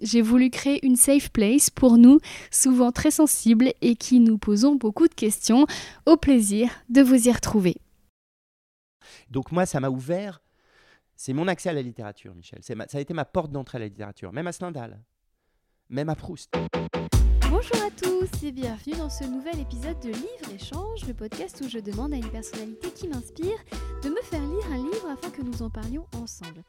J'ai voulu créer une safe place pour nous, souvent très sensibles et qui nous posons beaucoup de questions. Au plaisir de vous y retrouver. Donc moi, ça m'a ouvert. C'est mon accès à la littérature, Michel. Ça a été ma porte d'entrée à la littérature, même à Stendhal, même à Proust. Bonjour à tous et bienvenue dans ce nouvel épisode de Livre Échange, le podcast où je demande à une personnalité qui m'inspire de me faire lire un livre afin que nous en parlions ensemble.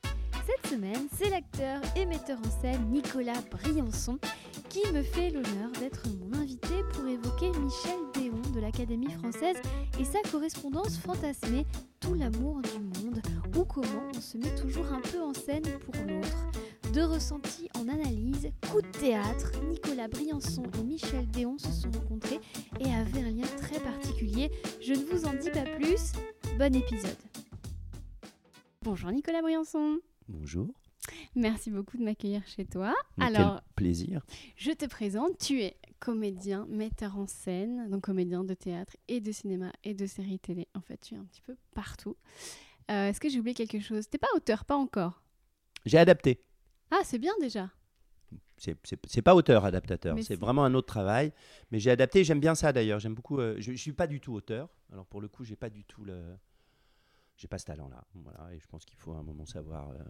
Cette semaine, c'est l'acteur et metteur en scène Nicolas Briançon qui me fait l'honneur d'être mon invité pour évoquer Michel Déon de l'Académie française et sa correspondance fantasmée Tout l'amour du monde ou comment on se met toujours un peu en scène pour l'autre. De ressentis en analyse, coup de théâtre, Nicolas Briançon et Michel Déon se sont rencontrés et avaient un lien très particulier. Je ne vous en dis pas plus. Bon épisode. Bonjour Nicolas Briançon. Bonjour. Merci beaucoup de m'accueillir chez toi. Alors, plaisir. Je te présente, tu es comédien, metteur en scène, donc comédien de théâtre et de cinéma et de séries télé. En fait, tu es un petit peu partout. Euh, est-ce que j'ai oublié quelque chose? T'es pas auteur, pas encore? J'ai adapté. Ah, c'est bien déjà. C'est pas auteur, adaptateur. C'est vraiment un autre travail. Mais j'ai adapté. J'aime bien ça d'ailleurs. J'aime beaucoup. Euh, je, je suis pas du tout auteur. Alors pour le coup, j'ai pas du tout le j'ai pas ce talent-là. Voilà, et je pense qu'il faut à un moment savoir. Euh,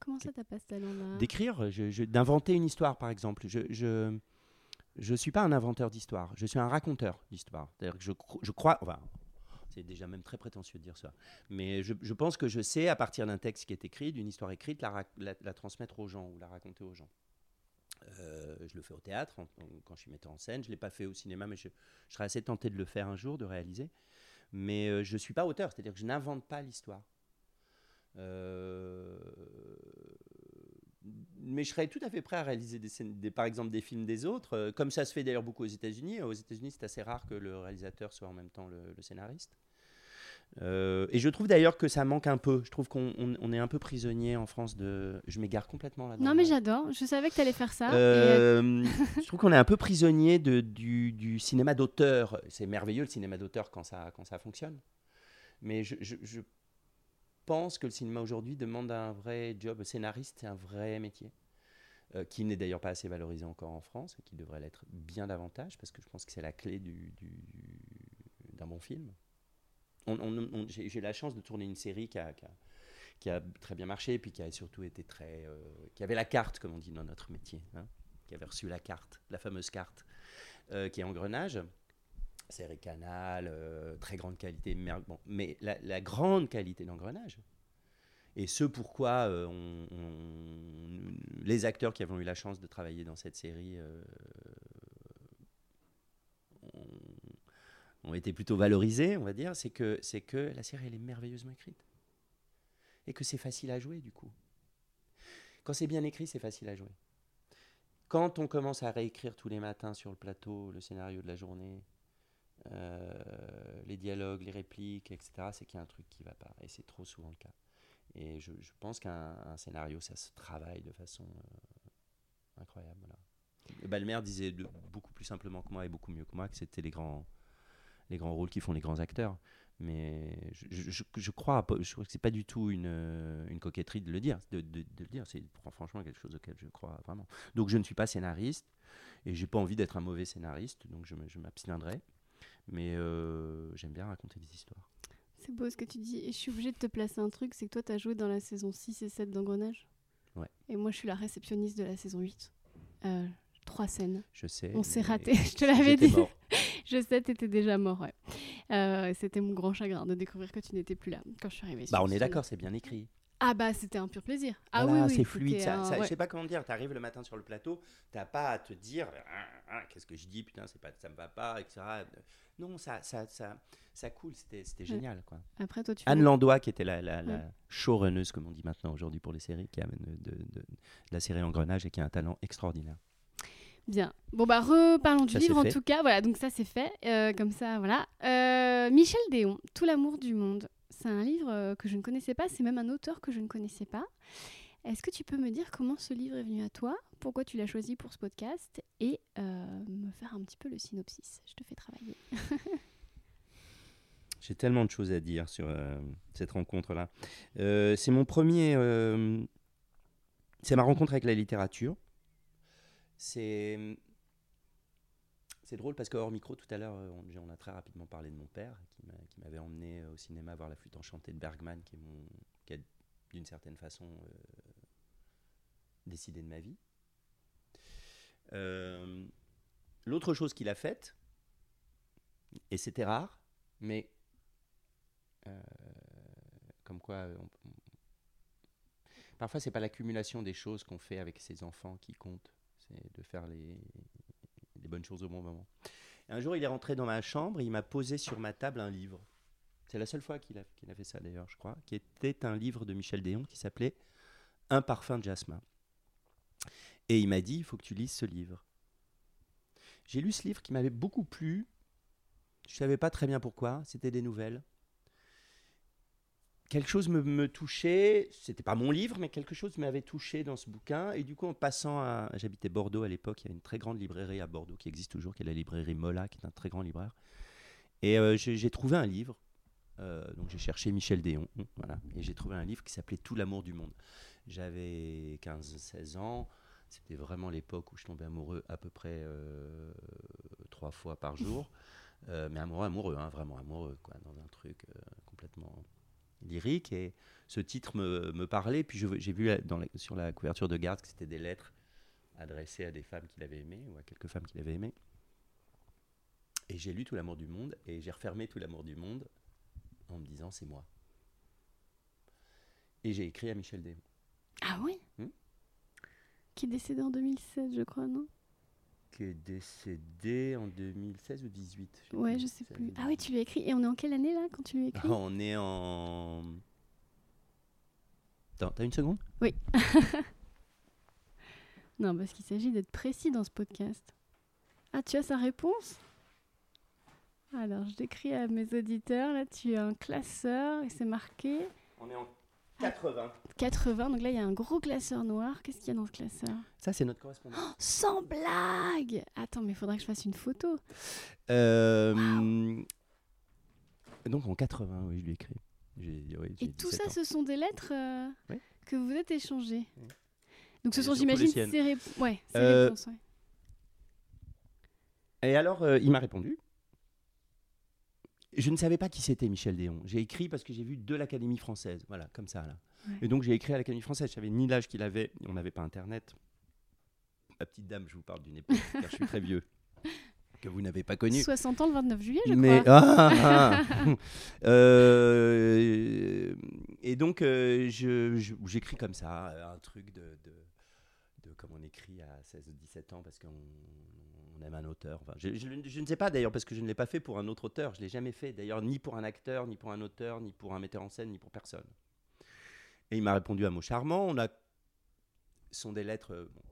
Comment ça, t'as pas ce talent-là? D'écrire, d'inventer une histoire, par exemple. Je, je, je suis pas un inventeur d'histoire. Je suis un raconteur d'histoire. C'est-à-dire que je, je crois. Enfin, c'est déjà même très prétentieux de dire ça. Mais je, je pense que je sais, à partir d'un texte qui est écrit, d'une histoire écrite, la, la, transmettre aux gens ou la raconter aux gens. Euh, je le fais au théâtre quand je suis metteur en scène. Je ne l'ai pas fait au cinéma, mais je, je, serais assez tenté de le faire un jour, de réaliser mais euh, je ne suis pas auteur, c'est-à-dire que je n'invente pas l'histoire. Euh, mais je serais tout à fait prêt à réaliser par exemple des films des autres, euh, comme ça se fait d'ailleurs beaucoup aux États-Unis. Aux États-Unis, c'est assez rare que le réalisateur soit en même temps le scénariste. Euh, et je trouve d'ailleurs que ça manque un peu. Je trouve qu'on on, est un peu prisonnier en France de. Je m'égare complètement là-dedans. Non, mais j'adore. Je savais que tu allais faire ça. Euh, je trouve qu'on est un peu prisonnier de, du, du cinéma d'auteur. C'est merveilleux le cinéma d'auteur quand ça, quand ça fonctionne. Mais je, je, pense que le cinéma aujourd'hui demande un vrai job. Scénariste, c'est un vrai métier. Euh, qui n'est d'ailleurs pas assez valorisé encore en France et qui devrait l'être bien davantage parce que je pense que c'est la clé du, du, d'un bon film j'ai la chance de tourner une série qui a, très bien marché, puis qui a surtout été très. Euh, qui avait la carte, comme on dit dans notre métier, hein, qui avait reçu la carte, la fameuse carte, euh, qui est Engrenage. Série Canal, euh, très grande qualité, bon, mais la, grande qualité d'engrenage, et ce pourquoi on, les acteurs qui avons eu la chance de travailler dans cette série ont été plutôt valorisés, on va dire, c'est que, c'est que la série elle est merveilleusement écrite. Et que c'est facile à jouer du coup. Quand c'est bien écrit, c'est facile à jouer. Quand on commence à réécrire tous les matins sur le plateau le scénario de la journée, euh, les dialogues, les répliques, etc., c'est qu'il y a un truc qui ne va pas. Et c'est trop souvent le cas. Et je, pense qu'un scénario, ça se travaille de façon euh, incroyable. Voilà. Balmer disait beaucoup plus simplement que moi et beaucoup mieux que moi que c'était les grands, les grands rôles qui font les grands acteurs. Mais je, je, je crois, je crois que c'est pas du tout une, une, coquetterie de le dire, de, de, le dire. C'est franchement quelque chose auquel je crois vraiment. Donc je ne suis pas scénariste et j'ai pas envie d'être un mauvais scénariste, donc je, m'abstiendrai. Mais euh, j'aime bien raconter des histoires. C'est beau ce que tu dis. Et je suis obligée de te placer un truc, c'est que toi, tu as joué dans la saison 6 et 7 d'Engrenage. Ouais. Et moi, je suis la réceptionniste de la saison 8. Euh, trois scènes. Je sais. On s'est raté, je te l'avais dit. Je sais, t'étais déjà mort, ouais. Euh, c'était mon grand chagrin de découvrir que tu n'étais plus là quand je suis arrivée. Bah, on est d'accord, c'est bien écrit. Ah bah c'était un pur plaisir. Ah oui, c'est fluide. Ça, ça, Je sais pas comment dire. Tu arrives le matin sur le plateau, t'as pas à te dire ah, ah, qu'est-ce que je dis, putain, c'est pas, ça me va pas, etc. Non, ça, ça, ça, ça coule. C'était génial, quoi. Après toi, tu Anne Landois, qui était la, la, la showrunneuse, comme on dit maintenant aujourd'hui pour les séries, qui amène de, de, de, la série Engrenage et qui a un talent extraordinaire. Bien. Bon, bah, reparlons du Ça, livre en fait. tout cas. Voilà, donc ça, c'est fait. Euh, comme ça, voilà. Euh, Michel Déon, Tout l'amour du monde. C'est un livre euh, que je ne connaissais pas. C'est même un auteur que je ne connaissais pas. Est-ce que tu peux me dire comment ce livre est venu à toi? Pourquoi tu l'as choisi pour ce podcast? Et euh, me faire un petit peu le synopsis. Je te fais travailler. J'ai tellement de choses à dire sur euh, cette rencontre-là. Euh, c'est mon premier. c'est ma rencontre avec la littérature. C'est. C'est drôle parce que hors micro, tout à l'heure, euh, on, on a très rapidement parlé de mon père qui m'a- qui m'avait emmené euh, au cinéma voir La flûte enchantée de Bergman, qui, qui a d'une certaine façon euh, décidé de ma vie. L'autre chose qu'il a faite, et c'était rare, mais comme quoi, on- on- parfois c'est pas l'accumulation des choses qu'on fait avec ses enfants qui compte, c'est de faire les, bonnes choses au bon moment. Un jour, il est rentré dans ma chambre, et il m'a posé sur ma table un livre. C'est la seule fois qu'il a, a fait ça d'ailleurs, je crois, qui était un livre de Michel Déon qui s'appelait Un parfum de jasmin. Et il m'a dit, il faut que tu lises ce livre. J'ai lu ce livre qui m'avait beaucoup plu. Je savais pas très bien pourquoi. C'était des nouvelles. Quelque chose me, me touchait. C'était pas mon livre, mais quelque chose m'avait touché dans ce bouquin. Et du coup, en passant à, j'habitais Bordeaux à l'époque. Il y a une très grande librairie à Bordeaux qui existe toujours, qui est la librairie Mola, qui est un très grand libraire. Et euh, j'ai trouvé un livre. Euh, donc j'ai cherché Michel Déon, voilà, et j'ai trouvé un livre qui s'appelait Tout l'amour du monde. J'avais 15-16 ans, c'était vraiment l'époque où je tombais amoureux à peu près euh, trois fois par jour. Mais amoureux, amoureux, hein, vraiment amoureux, quoi, dans un truc complètement lyrique. Et ce titre me, me parlait. Puis j'ai vu la- dans la- sur la couverture de garde que c'était des lettres adressées à des femmes qu'il avait aimées, ou à quelques femmes qu'il avait aimées. Et j'ai lu Tout l'amour du monde, et j'ai refermé Tout l'amour du monde en me disant c'est moi. Et j'ai écrit à Michel Déon. Ah oui? Hmm? Qui est décédé en 2007, je crois, non? Qui est décédé en 2016 ou 18 sais Ouais, plus, je sais 16 plus. Ah oui, tu lui as écrit. Et on est en quelle année là quand tu lui as écrit On est en. Attends, t'as une seconde? Non, parce qu'il s'agit d'être précis dans ce podcast. Ah, tu as sa réponse? Alors, je décris à mes auditeurs. Là, tu as un classeur et c'est marqué On est en 80. 80. Donc là, il y a un gros classeur noir. Qu'est-ce qu'il y a dans ce classeur? Ça, c'est notre correspondant. Sans blague Attends, mais il faudrait que je fasse une photo. Euh, Donc en 80, oui, je lui ai écrit. J'ai- oui, j'ai Et tout 17 ça, ans. ce sont des lettres euh, Oui. que vous êtes échangées. Oui. Donc ce sont, j'imagine, ses, rép- ouais, ses Euh, réponses. ouais. Et alors, il m'a répondu. Je ne savais pas qui c'était Michel Déon. J'ai écrit parce que j'ai vu de l'Académie française. Voilà, comme ça, là. Ouais. Et donc, j'ai écrit à l'Académie française. Je savais ni l'âge qu'il avait. On n'avait pas Internet. Ma petite dame, je vous parle d'une époque, car je suis très vieux, que vous n'avez pas connu. 60 ans le 29 juillet, je Mais crois. ah, ah. Euh, et donc euh, j'écris comme ça un truc de, de, de comme on écrit à 16 ou 17 ans parce qu'on aime un auteur. Enfin, je, je- je ne sais pas d'ailleurs parce que je ne l'ai pas fait pour un autre auteur. Je l'ai jamais fait d'ailleurs ni pour un acteur, ni pour un auteur, ni pour un metteur en scène, ni pour personne. Et il m'a répondu un mot charmant. On a ce sont des lettres. euh, bon,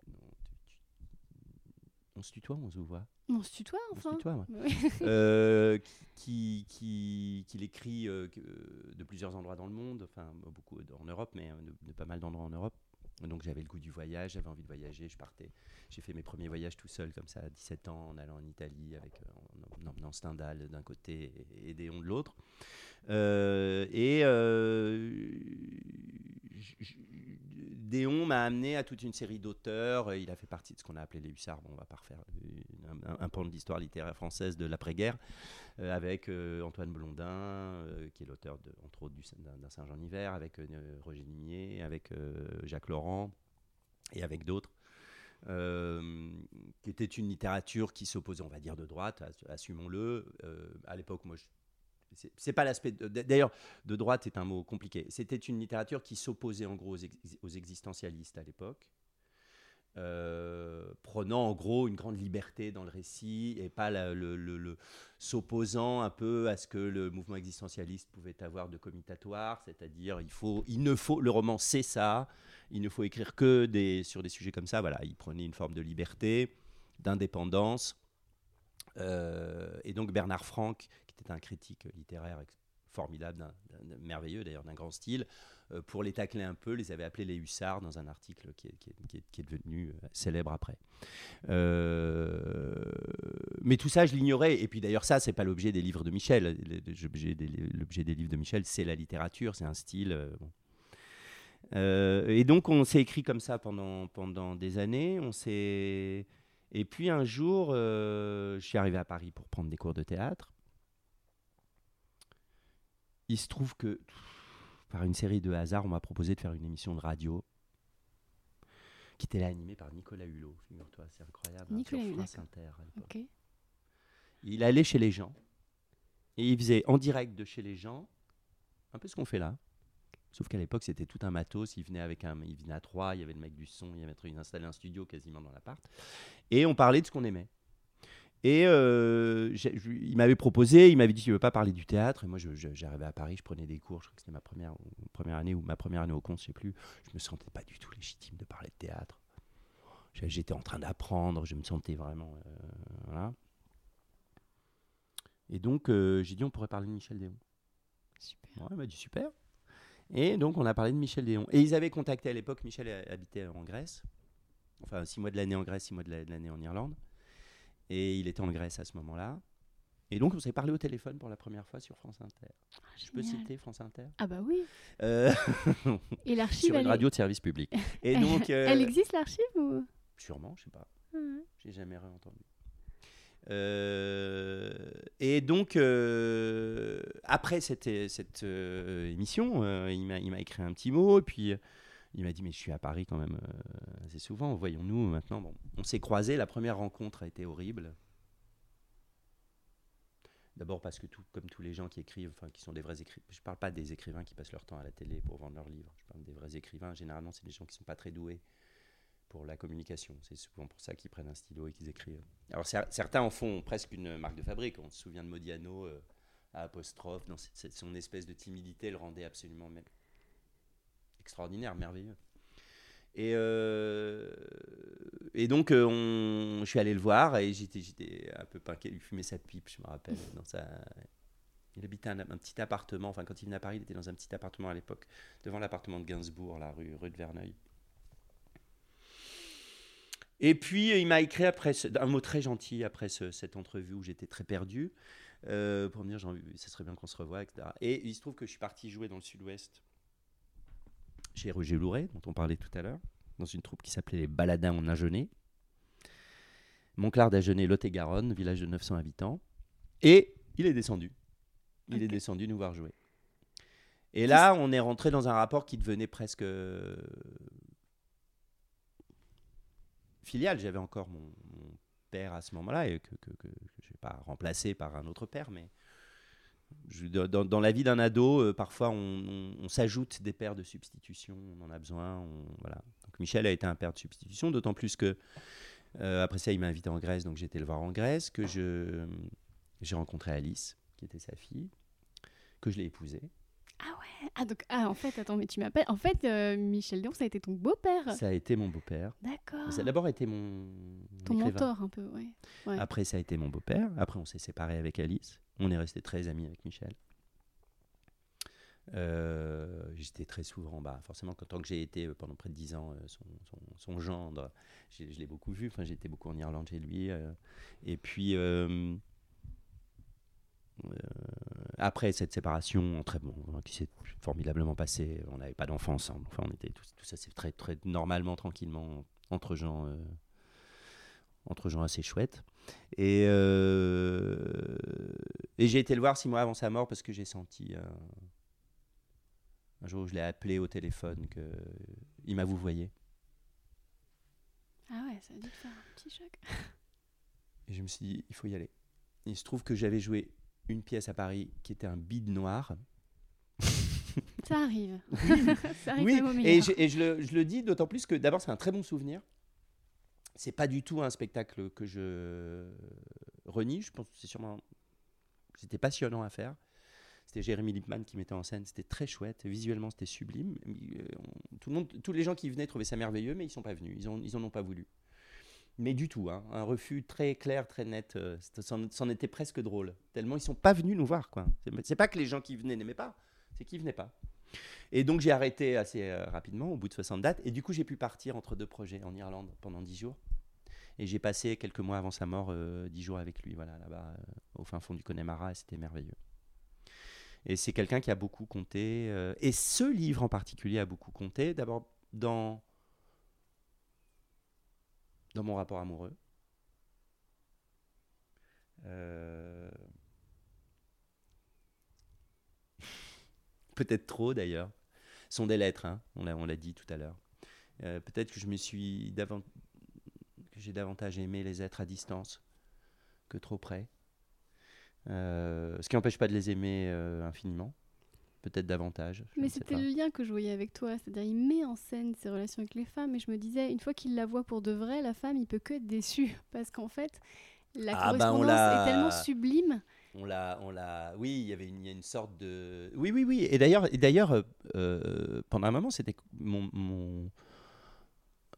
on se tutoie, ou on se voit. On se tutoie, On se enfin. tutoie, ouais Oui. euh, qui, qui, qu'il écrit euh, de plusieurs endroits dans le monde, enfin beaucoup en Europe, mais de, de pas mal d'endroits en Europe. Donc j'avais le goût du voyage, j'avais envie de voyager, je partais. J'ai fait mes premiers voyages tout seul, comme ça, à 17 ans, en allant en Italie, avec, euh, en, en emmenant Stendhal d'un côté et, Déon de l'autre. Euh, et euh, Déon m'a amené à toute une série d'auteurs. Il a fait partie de ce qu'on a appelé les hussards. Bon, on va pas refaire un, un- pan de l'histoire littéraire française de l'après-guerre, euh, avec euh, Antoine Blondin, euh, qui est l'auteur, entre autres, du, d'un, Saint-Jean d'hiver, avec Roger Limier, avec Jacques Laurent et avec d'autres. euh, qui était une littérature qui s'opposait, on va dire, de droite, ass- assumons-le. À l'époque, moi, je- c'est- pas l'aspect. D'ailleurs, de droite est un mot compliqué. C'était une littérature qui s'opposait en gros aux, ex- aux existentialistes à l'époque, euh, prenant en gros une grande liberté dans le récit et pas le, s'opposant un peu à ce que le mouvement existentialiste pouvait avoir de commutatoire, c'est-à-dire il faut, il ne faut, le roman c'est ça, il ne faut écrire que des, sur des sujets comme ça. Voilà, il prenait une forme de liberté d'indépendance. Euh, et donc Bernard Franck, était un critique littéraire formidable, merveilleux d'ailleurs, d'un grand style, euh, pour les tacler un peu, les avait appelés les hussards dans un article qui est, devenu euh, célèbre après. mais tout ça, je l'ignorais. Et puis d'ailleurs, ça, c'est pas l'objet des livres de Michel. L'objet des, livres de Michel, c'est la littérature, c'est un style. et donc, on s'est écrit comme ça pendant, pendant des années. On s'est et puis un jour, euh, je suis arrivé à Paris pour prendre des cours de théâtre. Il se trouve que, par une série de hasards, on m'a proposé de faire une émission de radio qui était là animée par Nicolas Hulot. Figure-toi, c'est incroyable. Hein, Nicolas Hulot. Il allait chez les gens et il faisait en direct de chez les gens un peu ce qu'on fait là. Sauf qu'à l'époque, c'était tout un matos. Il venait, avec un, il venait à trois, il y avait le mec du son, il avait installé un studio quasiment dans l'appart. Et on parlait de ce qu'on aimait. Et euh, il m'avait proposé, il m'avait dit, tu veux pas parler du théâtre? Et moi, j'arrivais à Paris, je prenais des cours, je crois que c'était ma première, première année ou ma première année au compte, je sais plus. Je me sentais pas du tout légitime de parler de théâtre. J'étais en train d'apprendre, je me sentais vraiment... Euh, voilà. Et donc, euh, j'ai dit, on pourrait parler de Michel Déon. Super. il m'a dit, super. Et donc, on a parlé de Michel Déon. Et ils avaient contacté à l'époque, Michel habitait en Grèce. Enfin, six mois de l'année en Grèce, six mois de l'année en Irlande. Et il était en Grèce à ce moment-là. Et donc, on s'est parlé au téléphone pour la première fois sur France Inter. Ah, Je peux citer France Inter? Ah bah oui. Euh, Et l'archive Sur une radio de service public. Et donc, euh, Elle existe l'archive ou? Sûrement, je sais pas. J'ai jamais réentendu. Euh, et donc, euh, après cette, cette euh, émission, il m'a écrit un petit mot, et puis il m'a dit, mais je suis à Paris quand même assez souvent, voyons-nous maintenant. Bon, on s'est croisés, la première rencontre a été horrible. D'abord parce que tout, comme tous les gens qui écrivent, enfin qui sont des vrais écrivains, je ne parle pas des écrivains qui passent leur temps à la télé pour vendre leurs livres, je parle des vrais écrivains, généralement c'est des gens qui ne sont pas très doués pour la communication. C'est souvent pour ça qu'ils prennent un stylo et qu'ils écrivent. Alors certains en font presque une marque de fabrique. On se souvient de Modiano euh, à apostrophe. Son espèce de timidité le rendait absolument extraordinaire, merveilleux. Et, euh, et donc, euh, on, je suis allé le voir et j'étais un peu pinqué. Il fumait sa pipe, je me rappelle. Dans sa, il habitait un, un, petit appartement. Enfin, quand il venait à Paris, il était dans un petit appartement à l'époque, devant l'appartement de Gainsbourg, la rue, rue de Verneuil. Et puis, il m'a écrit après un mot très gentil après cette entrevue où j'étais très perdu, euh, pour me dire, ça serait bien qu'on se revoie, etc. Et il se trouve que je suis parti jouer dans le sud-ouest chez Roger Louret, dont on parlait tout à l'heure, dans une troupe qui s'appelait les Baladins en Agenais. Montclar d'Agenais, Lot-et-Garonne, village de 900 habitants. Et il est descendu. Il est descendu nous voir jouer. Et là, on est rentré dans un rapport qui devenait presque filiale. J'avais encore mon, père à ce moment-là, et que, je n'ai pas remplacé par un autre père, mais dans, la vie d'un ado, euh, parfois on, s'ajoute des pères de substitution, on en a besoin. voilà. Donc Michel a été un père de substitution, d'autant plus que euh, après ça, il m'a invité en Grèce, donc j'étais le voir en Grèce, que j'ai rencontré Alice, qui était sa fille, que je l'ai épousée. Ah ouais? Ah donc ah en fait attends mais tu m'appelles en fait euh, Michel Dion ça a été ton beau-père. Ça a été mon beau-père. D'accord. Ça a d'abord été mon ton mentor un peu ouais. Après ça a été mon beau-père. Après on s'est séparés avec Alice. On est resté très amis avec Michel. Euh, j'étais très souvent, bah, forcément, que j'ai été euh, pendant près de 10 ans son, son, gendre, je l'ai beaucoup vu. Enfin, j'étais beaucoup en Irlande chez lui. et puis, euh, après cette séparation, bon, qui s'est formidablement passée, on n'avait pas d'enfants ensemble. Enfin, on était tout, ça très normalement, tranquillement entre gens, euh, entre gens assez chouettes. Et, euh, et j'ai été le voir six mois avant sa mort parce que j'ai senti un jour où je l'ai appelé au téléphone que il m'a vous voyez. Ah ouais, ça a dû faire un petit choc. Et je me suis dit, il faut y aller. il se trouve que j'avais joué une pièce à Paris qui était un bide noir. Ça arrive. Ça arrive oui, et, je, et je, le, je, le, dis d'autant plus que d'abord c'est un très bon souvenir. C'est pas du tout un spectacle que je renie. Je pense que c'est sûrement c'était passionnant à faire. C'était Jérémy Lippmann qui mettait en scène. C'était très chouette. Visuellement, c'était sublime. Euh, tout le monde, tous les gens qui venaient trouvaient ça merveilleux, mais ils sont pas venus. Ils, ont, ils en ont pas voulu. Mais du tout, hein, un refus très clair, très net. euh, c'en était presque drôle. Tellement ils sont pas venus nous voir, quoi. C'est pas que les gens qui venaient n'aimaient pas, c'est qu'ils venaient pas. Et donc j'ai arrêté assez euh, rapidement, au bout de 60 dates. Et du coup, j'ai pu partir entre deux projets en Irlande pendant 10 jours. Et j'ai passé quelques mois avant sa mort, euh, 10 jours avec lui, voilà, là-bas, euh, au fin fond du Connemara, et c'était merveilleux. Et c'est quelqu'un qui a beaucoup compté. euh, et ce livre en particulier a beaucoup compté. D'abord dans, dans mon rapport amoureux. Euh, Peut-être trop d'ailleurs. Ce sont des lettres, hein, on l'a on dit tout à l'heure. Euh, Peut-être que je me suis davant- que j'ai davantage aimé les êtres à distance que trop près. Euh, ce qui n'empêche pas de les aimer euh, infiniment. Peut-être davantage. Mais c'était le lien que je voyais avec toi, c'est-à-dire il met en scène ses relations avec les femmes et je me disais, une fois qu'il la voit pour de vrai, la femme, il peut que être déçu parce qu'en fait, la Ah on correspondance est tellement sublime. On l'a, on l'a. Oui, il y avait une, y a une sorte de. Oui, oui, oui. Et d'ailleurs, et d'ailleurs, euh, euh, pendant un moment, c'était mon, mon,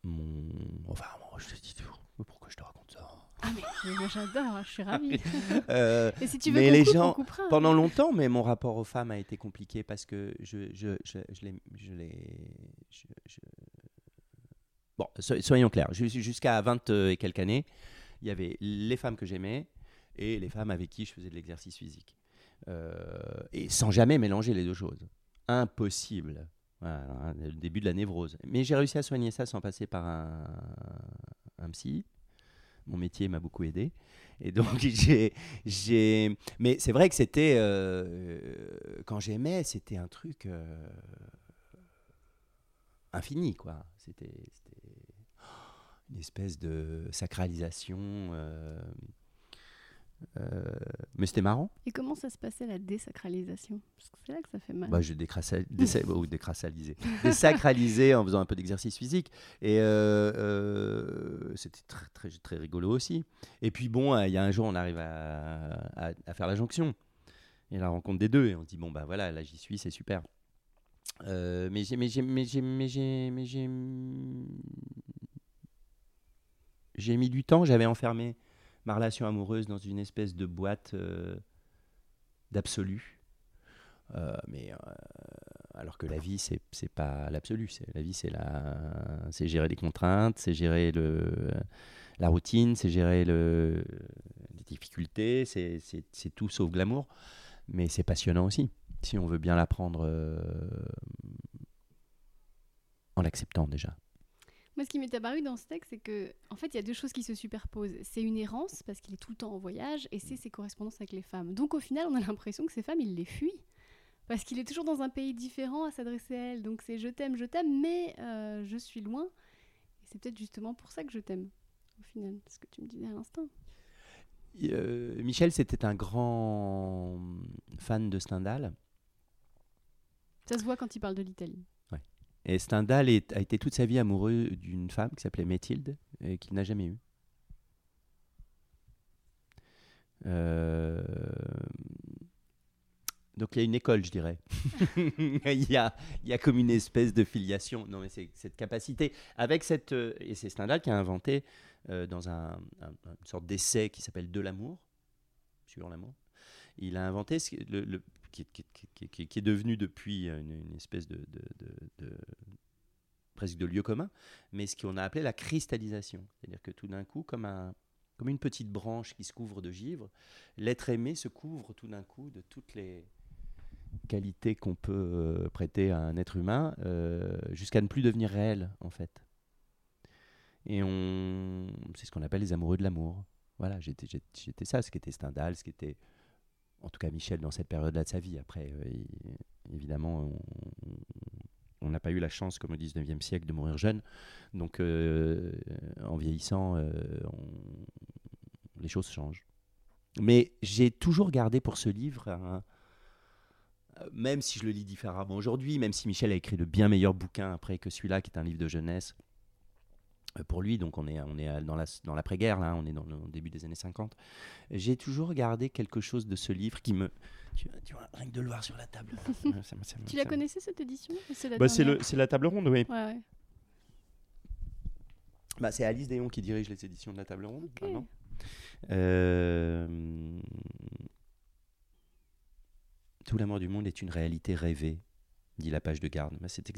mon. Enfin, moi, je te dis tout. Pourquoi je te raconte ça Ah mais, mais moi j'adore, je suis ravie. Euh, Et si tu veux Mais les coupe, gens, coupera. Pendant longtemps, mais mon rapport aux femmes a été compliqué parce que je, je, je, je les, je les- je- je- Bon, so- soyons clairs. Jus- Jusqu'à 20 et quelques années, il y avait les femmes que j'aimais et les femmes avec qui je faisais de l'exercice physique. Euh, et sans jamais mélanger les deux choses. Impossible. Hein, le début de la névrose. Mais j'ai réussi à soigner ça sans passer par un, un psy. Mon métier m'a beaucoup aidé. Et donc, j'ai. Mais c'est vrai que c'était. euh, quand j'aimais, c'était un truc. euh, infini, quoi. C'était. une espèce de sacralisation. euh, euh, mais c'était marrant. Et comment ça se passait la désacralisation? Parce que c'est là que ça fait mal. Bah, je décrassal... désa- ou en faisant un peu d'exercice physique. Et euh, euh, c'était très, très, très rigolo aussi. Et puis bon, euh, il y a un jour, on arrive à, à- à faire la jonction. Et la rencontre des deux. Et on se dit, bon, bah voilà, là j'y suis, c'est super. Euh, mais j'ai mais j'ai mais j'ai mais j'ai mais j'ai j'ai mis du temps j'avais enfermé ma relation amoureuse dans une espèce de boîte euh, d'absolu. Euh, mais euh, alors que la vie c'est pas l'absolu la vie c'est la c'est gérer les contraintes c'est gérer la routine c'est gérer le les difficultés c'est tout sauf glamour. Mais c'est passionnant aussi si on veut bien l'apprendre en l'acceptant déjà Moi, ce qui m'est apparu dans ce texte, c'est que, en fait, il y a deux choses qui se superposent. C'est une errance, parce qu'il est tout le temps en voyage, et c'est ses correspondances avec les femmes. Donc, au final, on a l'impression que ces femmes, il les fuit. Parce qu'il est toujours dans un pays différent à s'adresser à elles. Donc, c'est je t'aime, je t'aime, mais euh, je suis loin. Et c'est peut-être justement pour ça que je t'aime, au final, ce que tu me disais à l'instant. Euh, Michel c'était un grand fan de Stendhal Ça se voit quand il parle de l'Italie. Et Stendhal est- a été toute sa vie amoureux d'une femme qui s'appelait Mathilde et qu'il n'a jamais eue. Euh, Donc il y a une école, je dirais. il, y a, il y a comme une espèce de filiation. Non, mais c'est cette capacité. Avec cette. euh, et c'est Stendhal qui a inventé, euh, dans un, un- une sorte d'essai qui s'appelle De l'amour, sur l'amour, il a inventé ce, qui- est devenu depuis une, espèce de, presque de lieu commun, mais ce qu'on a appelé la cristallisation. C'est-à-dire que tout d'un coup, comme, un, comme une petite branche qui se couvre de givre, l'être aimé se couvre tout d'un coup de toutes les qualités qu'on peut euh, prêter à un être humain, euh, jusqu'à ne plus devenir réel, en fait. Et c'est ce qu'on appelle les amoureux de l'amour. Voilà, j'étais ça, ce qui était Stendhal, ce qui était, en tout cas Michel dans cette période-là de sa vie. Après, euh, évidemment, on- n'a pas eu la chance, comme au 19e siècle, de mourir jeune. Donc, euh, en vieillissant, euh, les choses changent. Mais j'ai toujours gardé pour ce livre, même si je le lis différemment aujourd'hui, même si Michel a écrit de bien meilleurs bouquins après que celui-là, qui est un livre de jeunesse, pour lui, donc on est, on est dans la- dans l'après-guerre, là, on est dans le début des années 50, j'ai toujours gardé quelque chose de ce livre qui me... Tu, vois- tu vois, rien que de le voir sur la table. ça ça Tu la connaissais cette édition? C'est la Bah, c'est, dernière le, c'est la table ronde, oui. Ouais, ouais. bah, C'est Alice Déon qui dirige les éditions de la Table Ronde. Euh, Tout l'amour du monde est une réalité rêvée, dit la page de garde. Bah, c'est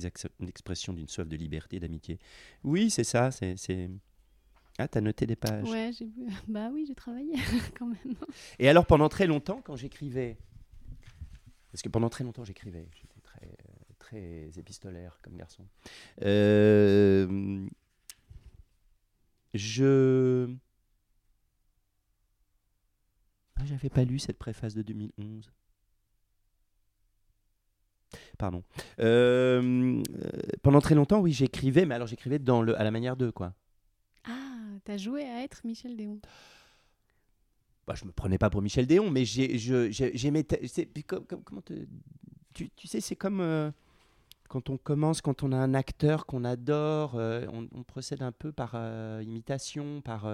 une expression d'une soif de liberté d'amitié. Oui, c'est ça. C'est, Ah, t'as noté des pages. Ouais, j'ai. Bah oui, j'ai travaillé quand même. Et alors, pendant très longtemps, quand j'écrivais, parce que pendant très longtemps, j'écrivais, j'étais très, très épistolaire comme garçon, euh, je. Ah, j'avais pas lu cette préface de 2011. Pardon. Euh, pendant très longtemps, oui, j'écrivais, mais alors j'écrivais dans le, à la manière d'eux, quoi. Ah, t'as joué à être Michel Déon. bah, je me prenais pas pour Michel Déon, mais j'aimais. comme- comme- comment te- tu, tu sais, c'est comme euh, quand on commence, quand on a un acteur qu'on adore, euh, on, on procède un peu par euh, imitation, par.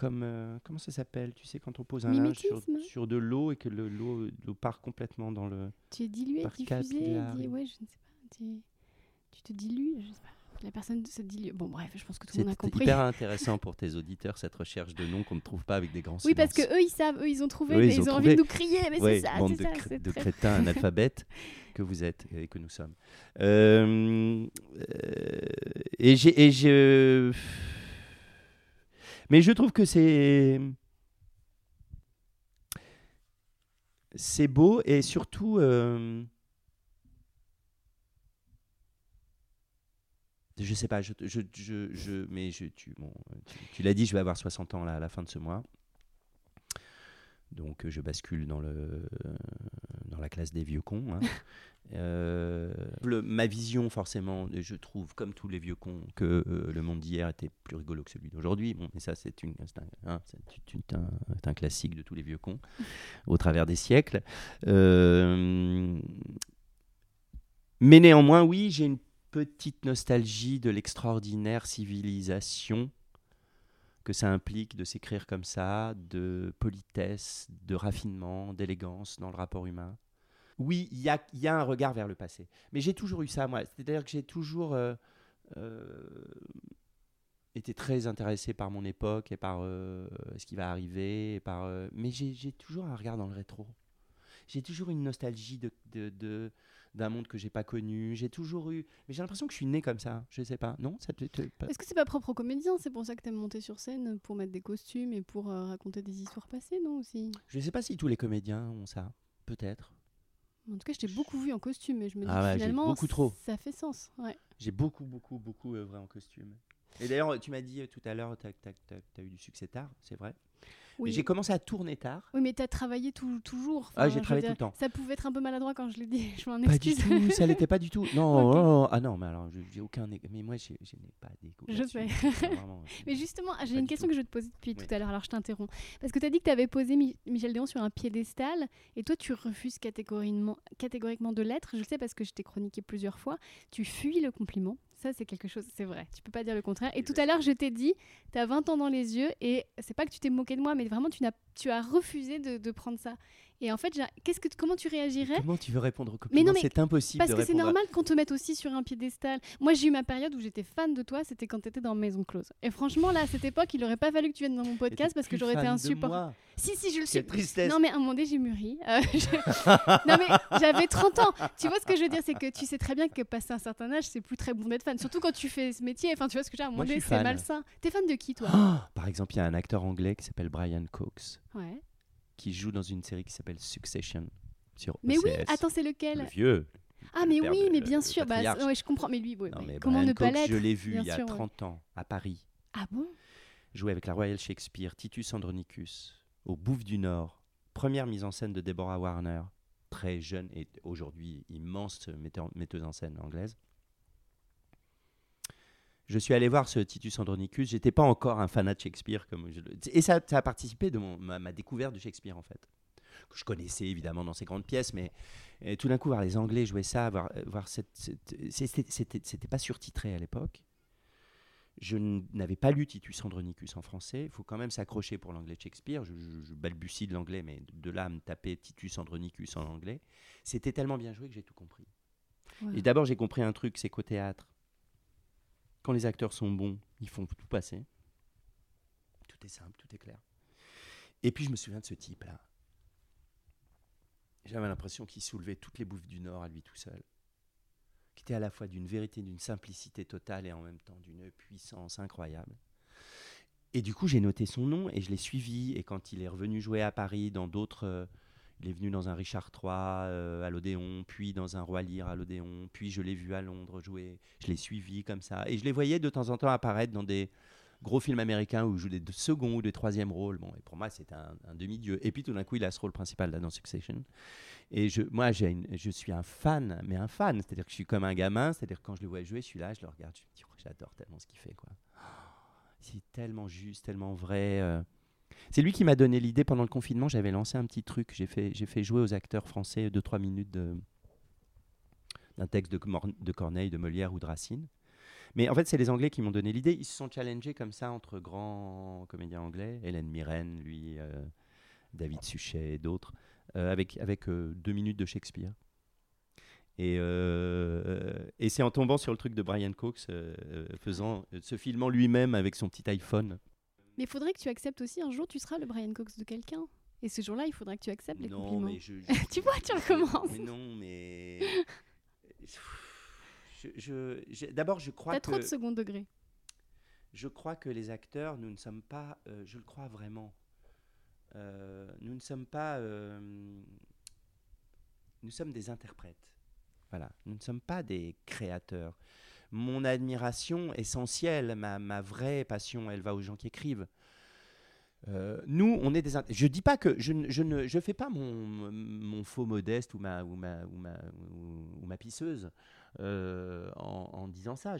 Comme. euh, comment ça s'appelle Tu sais, quand on pose un linge sur, Mimétisme sur de l'eau et que le- l'eau part complètement dans le. Tu es dilué, diffusé, di- ouais, je ne sais pas. Tu, tu te dilues, je sais pas. La personne se dilue. Bon, bref, je pense que tout le C'est monde a compris. hyper intéressant pour tes auditeurs, cette recherche de noms qu'on ne trouve pas avec des grands Oui, parce que eux, ils savent, eux, ils ont trouvé, Eux, mais ils ils, ont envie de nous crier, mais Ouais, c'est ça, bande c'est de, ça, cr- c'est de très- crétins analphabètes que vous êtes et que nous sommes. Euh, euh, et j'ai, et je, mais je trouve que c'est c'est beau et surtout. euh, Je sais pas, je, je, je, je- mais je, tu, tu, tu l'as dit, je vais avoir 60 ans là, à la fin de ce mois. Donc euh, je bascule dans, le, la classe des vieux cons. hein. Euh, le- ma vision, forcément, je trouve, comme tous les vieux cons, que euh, le monde d'hier était plus rigolo que celui d'aujourd'hui. Bon, mais ça, c'est un, hein, un- un classique de tous les vieux cons au travers des siècles. Euh, mais néanmoins, oui, j'ai une petite nostalgie de l'extraordinaire civilisation que ça implique de s'écrire comme ça, de politesse, de raffinement, d'élégance dans le rapport humain. Oui, il y a, il y a un regard vers le passé. Mais j'ai toujours eu ça, moi. C'est-à-dire que j'ai toujours euh, euh, été très intéressé par mon époque et par euh, ce qui va arriver. Et par, mais j'ai toujours un regard dans le rétro. J'ai toujours une nostalgie de, d'un monde que j'ai pas connu. J'ai toujours eu. Mais j'ai l'impression que je suis né comme ça. Je sais pas. Non ça te- te- pas- Est-ce que c'est pas propre aux comédiens? C'est pour ça que t'aimes monter sur scène pour mettre des costumes et pour euh, raconter des histoires passées, non aussi? Je sais pas si tous les comédiens ont ça. Peut-être. En tout cas, je t'ai beaucoup vu en costume et je me dis Ah ouais, que j'ai finalement, beaucoup trop. ça fait sens. Ouais. J'ai beaucoup, beaucoup, beaucoup œuvré en costume. Et d'ailleurs, tu m'as dit euh, tout à l'heure, tu as, eu du succès tard, c'est vrai. Oui. J'ai commencé à tourner tard. Oui, mais t'as travaillé tout- toujours. Ah, j'ai travaillé dire, tout le temps. Ça pouvait être un peu maladroit quand je l'ai dit. Je m'en Pas du excuse. tout, ça l'était pas du tout. Non, Ok. oh, ah non, mais alors, je- j'ai aucun. Mais moi, je n'ai pas d'égo. Je sais. Vraiment, Mais justement, j'ai une question tout. que je vais te poser depuis Oui. tout à l'heure, alors je t'interromps. Parce que tu as dit que tu avais posé Mi- Michel Déon sur un piédestal et toi tu refuses catégoriquement, catégoriquement de l'être. Je le sais parce que je t'ai chroniqué plusieurs fois. Tu fuis le compliment. Ça, c'est quelque chose, c'est vrai. Tu peux pas dire le contraire. Et tout à l'heure, je t'ai dit, tu as 20 ans dans les yeux et c'est pas que tu t'es moqué de moi, mais vraiment, tu, n'as, tu as refusé de, de prendre ça. Et en fait, j'ai- qu'est-ce que, comment tu réagirais Comment tu veux répondre au Mais non, mais C'est impossible Parce de que c'est à- normal qu'on te mette aussi sur un piédestal. Moi, j'ai eu ma période où j'étais fan de toi, c'était quand tu étais dans Maison Close. Et franchement, là, à cette époque, il aurait pas fallu que tu viennes dans mon podcast parce que j'aurais été insupportable. moi. Si, si, je le suis. Tristesse. Non, mais à un moment donné, j'ai mûri. Euh, je- non, mais j'avais 30 ans. Tu vois ce que je veux dire C'est que tu sais très bien que passé un certain âge, c'est plus très bon d'être fan. Surtout quand tu fais ce métier. Enfin, tu vois ce que dire À un moment donné, c'est malsain. T'es fan de qui, toi? Oh, Par exemple, il y a un acteur anglais qui s'appelle Brian Cox Ouais. Qui joue dans une série qui s'appelle Succession sur Mais oui, OCS. attends, c'est Le lequel vieux. Ah, le mais oui, de- mais bien le sûr. Bah, ouais, je comprends. Mais lui, ouais, Non, ouais. mais comment Brian ne pas l'être je l'ai vu il y a sûr, ouais. 30 ans à Paris. Ah bon? Joué avec la Royal Shakespeare, Titus Andronicus, au Bouffe du Nord. Première mise en scène de Deborah Warner, très jeune et aujourd'hui immense metteur- metteuse en scène anglaise. Je suis allé voir ce Titus Andronicus. J'étais pas encore un fanat de Shakespeare comme je le- et ça, ça a participé de mon- ma, ma découverte de Shakespeare en fait. Que je connaissais évidemment dans ses grandes pièces, mais tout d'un coup voir les Anglais jouer ça, voir, voir cette, cette- c'était, pas surtitré à l'époque. Je n'avais pas lu Titus Andronicus en français. Il faut quand même s'accrocher pour l'anglais de Shakespeare. Je, je- je balbutie de l'anglais, mais de, de là à me taper Titus Andronicus en anglais. C'était tellement bien joué que j'ai tout compris. Ouais. Et d'abord, j'ai compris un truc, c'est qu'au théâtre, Quand les acteurs sont bons, ils font tout passer. Tout est simple, tout est clair. Et puis je me souviens de ce type-là. J'avais l'impression qu'il soulevait toutes les bouffes du Nord à lui tout seul. Qui était à la fois d'une vérité, d'une simplicité totale et en même temps d'une puissance incroyable. Et du coup, j'ai noté son nom et je l'ai suivi. Et quand il est revenu jouer à Paris dans d'autres. Il est venu dans un Richard III euh, à l'Odéon, puis dans un Roi Lear à l'Odéon, puis je l'ai vu à Londres jouer. Je l'ai suivi comme ça. Et je les voyais de temps en temps apparaître dans des gros films américains où il joue des seconds ou des troisièmes rôles. Bon, et pour moi, c'était un, demi-dieu. Et puis tout d'un coup, il a ce rôle principal là dans Succession. Et je, moi, j'ai je suis un fan, mais un fan. C'est-à-dire que je suis comme un gamin. C'est-à-dire que quand je le vois jouer, je suis là, je le regarde, je me dis, oh, j'adore tellement ce qu'il fait. quoi. C'est tellement juste, tellement vrai. euh. C'est lui qui m'a donné l'idée pendant le confinement. J'avais lancé un petit truc. J'ai fait, jouer aux acteurs français 2-3 minutes d'un texte de, Corneille, de Molière ou de Racine. Mais en fait, c'est les Anglais qui m'ont donné l'idée. Ils se sont challengés comme ça entre grands comédiens anglais, Hélène Mirren, lui, euh, David Suchet et d'autres, euh, avec, avec euh, deux minutes de Shakespeare. Et, c'est en tombant sur le truc de Brian Cox, faisant, se filmant lui-même avec son petit iPhone. Mais il faudrait que tu acceptes aussi un jour, tu seras le Brian Cox de quelqu'un. Et ce jour-là, il faudrait que tu acceptes les non, compliments. mais je, Tu vois, tu recommences. Mais non, mais. Je, je- je- D'abord, je crois T'as que. trop de second degré. Je crois que les acteurs, nous ne sommes pas, euh, je le crois vraiment, euh, nous ne sommes pas, euh, nous sommes des interprètes. Voilà, nous ne sommes pas des créateurs. Mon admiration essentielle, ma, vraie passion, elle va aux gens qui écrivent. Euh, nous, on est des. Je dis pas que je ne je ne je fais pas mon, mon faux modeste ou ma ou ma ou ma ou, ma pisseuse euh, en, disant ça.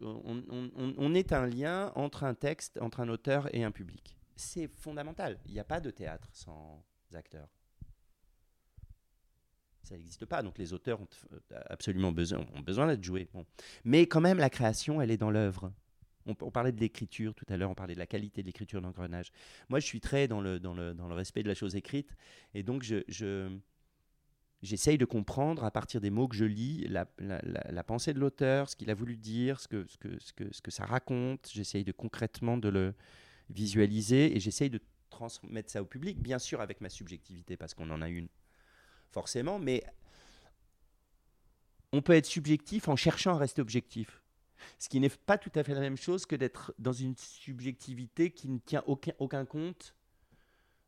On- on est un lien entre un texte, entre un auteur et un public. C'est fondamental. Il n'y a pas de théâtre sans acteurs. Ça n'existe pas. Donc les auteurs ont euh, absolument besoin, ont besoin d'être joués. Mais quand même, la création, elle est dans l'œuvre. On, parlait de l'écriture tout à l'heure, on parlait de la qualité de l'écriture d'engrenage. Moi, je suis très dans le, dans, le, dans le respect de la chose écrite. Et donc, je, je- j'essaye de comprendre à partir des mots que je lis la- la pensée de l'auteur, ce qu'il a voulu dire, ce que, ce que, ce que, ce que ça raconte. J'essaye de concrètement de le visualiser et j'essaye de transmettre ça au public, bien sûr avec ma subjectivité, parce qu'on en a une forcément, mais on peut être subjectif en cherchant à rester objectif. Ce qui n'est pas tout à fait la même chose que d'être dans une subjectivité qui ne tient aucun, compte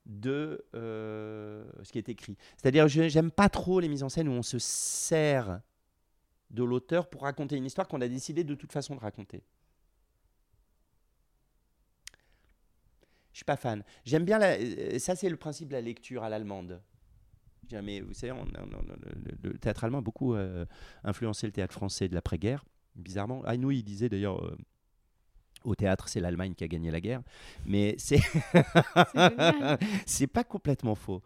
de euh, ce qui est écrit. C'est-à-dire, je j'aime pas trop les mises en scène où on se sert de l'auteur pour raconter une histoire qu'on a décidé de toute façon de raconter. Je suis pas fan. J'aime bien euh, ça, c'est le principe de la lecture à l'allemande. Je dirais, Mais vous savez, on- on- on- le, le théâtre allemand a beaucoup euh, influencé le théâtre français de l'après-guerre. Bizarrement, Hainouille il disait d'ailleurs. euh, au théâtre, c'est l'Allemagne qui a gagné la guerre, mais c'est c'est pas complètement faux.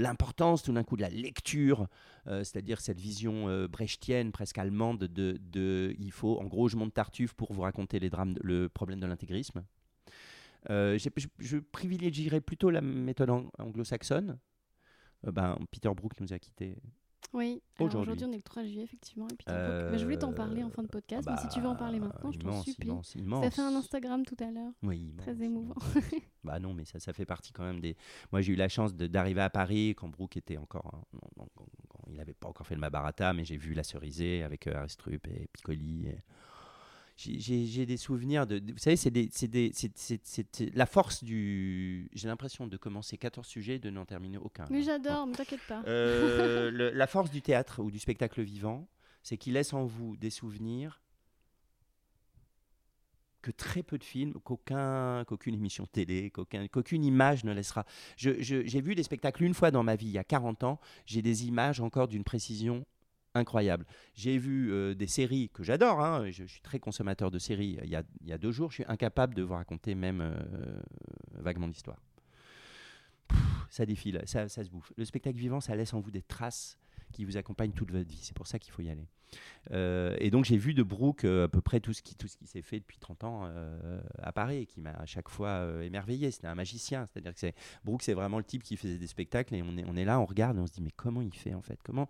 L'importance tout d'un coup de la lecture, euh, c'est-à-dire cette vision euh, brechtienne, presque allemande, de, de il faut, en gros, je monte Tartuffe pour vous raconter les drames, le problème de l'intégrisme. Euh, je, privilégierais plutôt la méthode ang- anglo-saxonne. Euh, ben, Peter Brook nous a quittés. Oui, Aujourd'hui. on est le 3 juillet effectivement. Et puis Euh, bah, je voulais t'en parler en fin de podcast, mais si tu veux en parler maintenant, je t'en immense, supplie. Immense, Ça immense. fait un Instagram tout à l'heure. Oui, immense, Très émouvant. immense. bah non, mais ça, ça fait partie quand même des. Moi, j'ai eu la chance de- d'arriver à Paris quand Brooke était encore. hein, non, non, il n'avait pas encore fait le Mabarata, mais j'ai vu La Cerisée avec euh, Aristrup et Piccoli. et- J'ai- des souvenirs de. Vous savez, c'est la force du. J'ai l'impression de commencer 14 sujets et de n'en terminer aucun. Mais là. j'adore, ne t'inquiète pas. Euh, le- la force du théâtre ou du spectacle vivant, c'est qu'il laisse en vous des souvenirs que très peu de films, qu'aucun, qu'aucune émission télé, qu'aucun, qu'aucune image ne laissera. J'ai vu des spectacles une fois dans ma vie, il y a 40 ans, j'ai des images encore d'une précision incroyable. J'ai vu euh, des séries que j'adore, hein, je, suis très consommateur de séries. Il y, a, deux jours, je suis incapable de vous raconter même euh, vaguement l'histoire. Ça défile, ça se bouffe. Le spectacle vivant, ça laisse en vous des traces qui vous accompagne toute votre vie. C'est pour ça qu'il faut y aller. Euh, et donc j'ai vu de Brooke euh, à peu près tout ce qui, qui s'est fait depuis 30 ans euh, à Paris, qui m'a à chaque fois émerveillé. C'était un magicien, c'est-à-dire que Brooke c'est vraiment le type qui faisait des spectacles et on est, on est là, on regarde et on se dit mais comment il fait en fait? Comment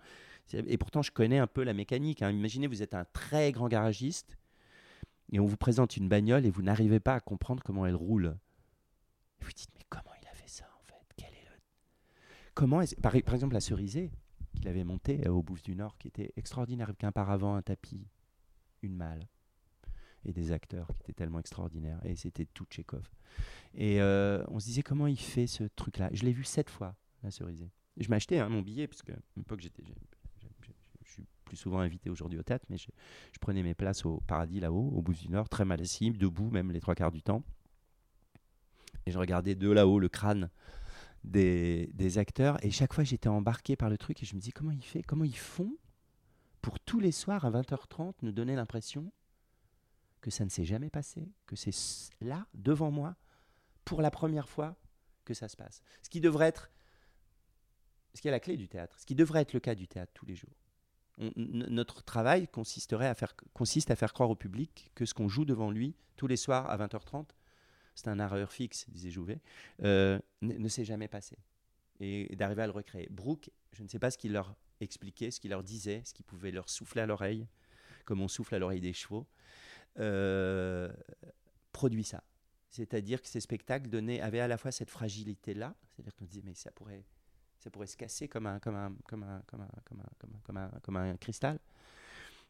Et pourtant je connais un peu la mécanique. Hein. Imaginez vous êtes un très grand garagiste et on vous présente une bagnole et vous n'arrivez pas à comprendre comment elle roule. Et vous dites mais comment il a fait ça en fait? Quel est le... Comment par, par exemple la cerisée qu'il avait monté euh, au Bouffe du Nord, qui était extraordinaire, avec un paravent, un tapis, une malle, et des acteurs qui étaient tellement extraordinaires. Et c'était tout Tchékov. Et euh, on se disait, comment il fait ce truc-là? Je l'ai vu sept fois, la cerisée. je m'achetais hein, mon billet, parce que une fois que j'étais. Je suis plus souvent invité aujourd'hui au théâtre, mais je, prenais mes places au paradis là-haut, au Bouffe du Nord, très mal assis, debout même les trois quarts du temps. Et je regardais de là-haut le crâne des, acteurs. Et chaque fois, j'étais embarqué par le truc et je me dis comment ils, fait, comment ils font pour tous les soirs à 20h30 nous donner l'impression que ça ne s'est jamais passé, que c'est là, devant moi, pour la première fois que ça se passe. Ce qui devrait être, ce qui est la clé du théâtre, ce qui devrait être le cas du théâtre tous les jours. notre travail consisterait à faire, consiste à faire croire au public que ce qu'on joue devant lui tous les soirs à 20h30, c'est un art fixe, disait Jouvet, euh, ne, s'est jamais passé. Et, d'arriver à le recréer. Brooke, je ne sais pas ce qu'il leur expliquait, ce qu'il leur disait, ce qu'il pouvait leur souffler à l'oreille, comme on souffle à l'oreille des chevaux, euh, produit ça. C'est-à-dire que ces spectacles donnaient, avaient à la fois cette fragilité-là, c'est-à-dire qu'on disait, mais ça pourrait, ça pourrait se casser comme un, comme un cristal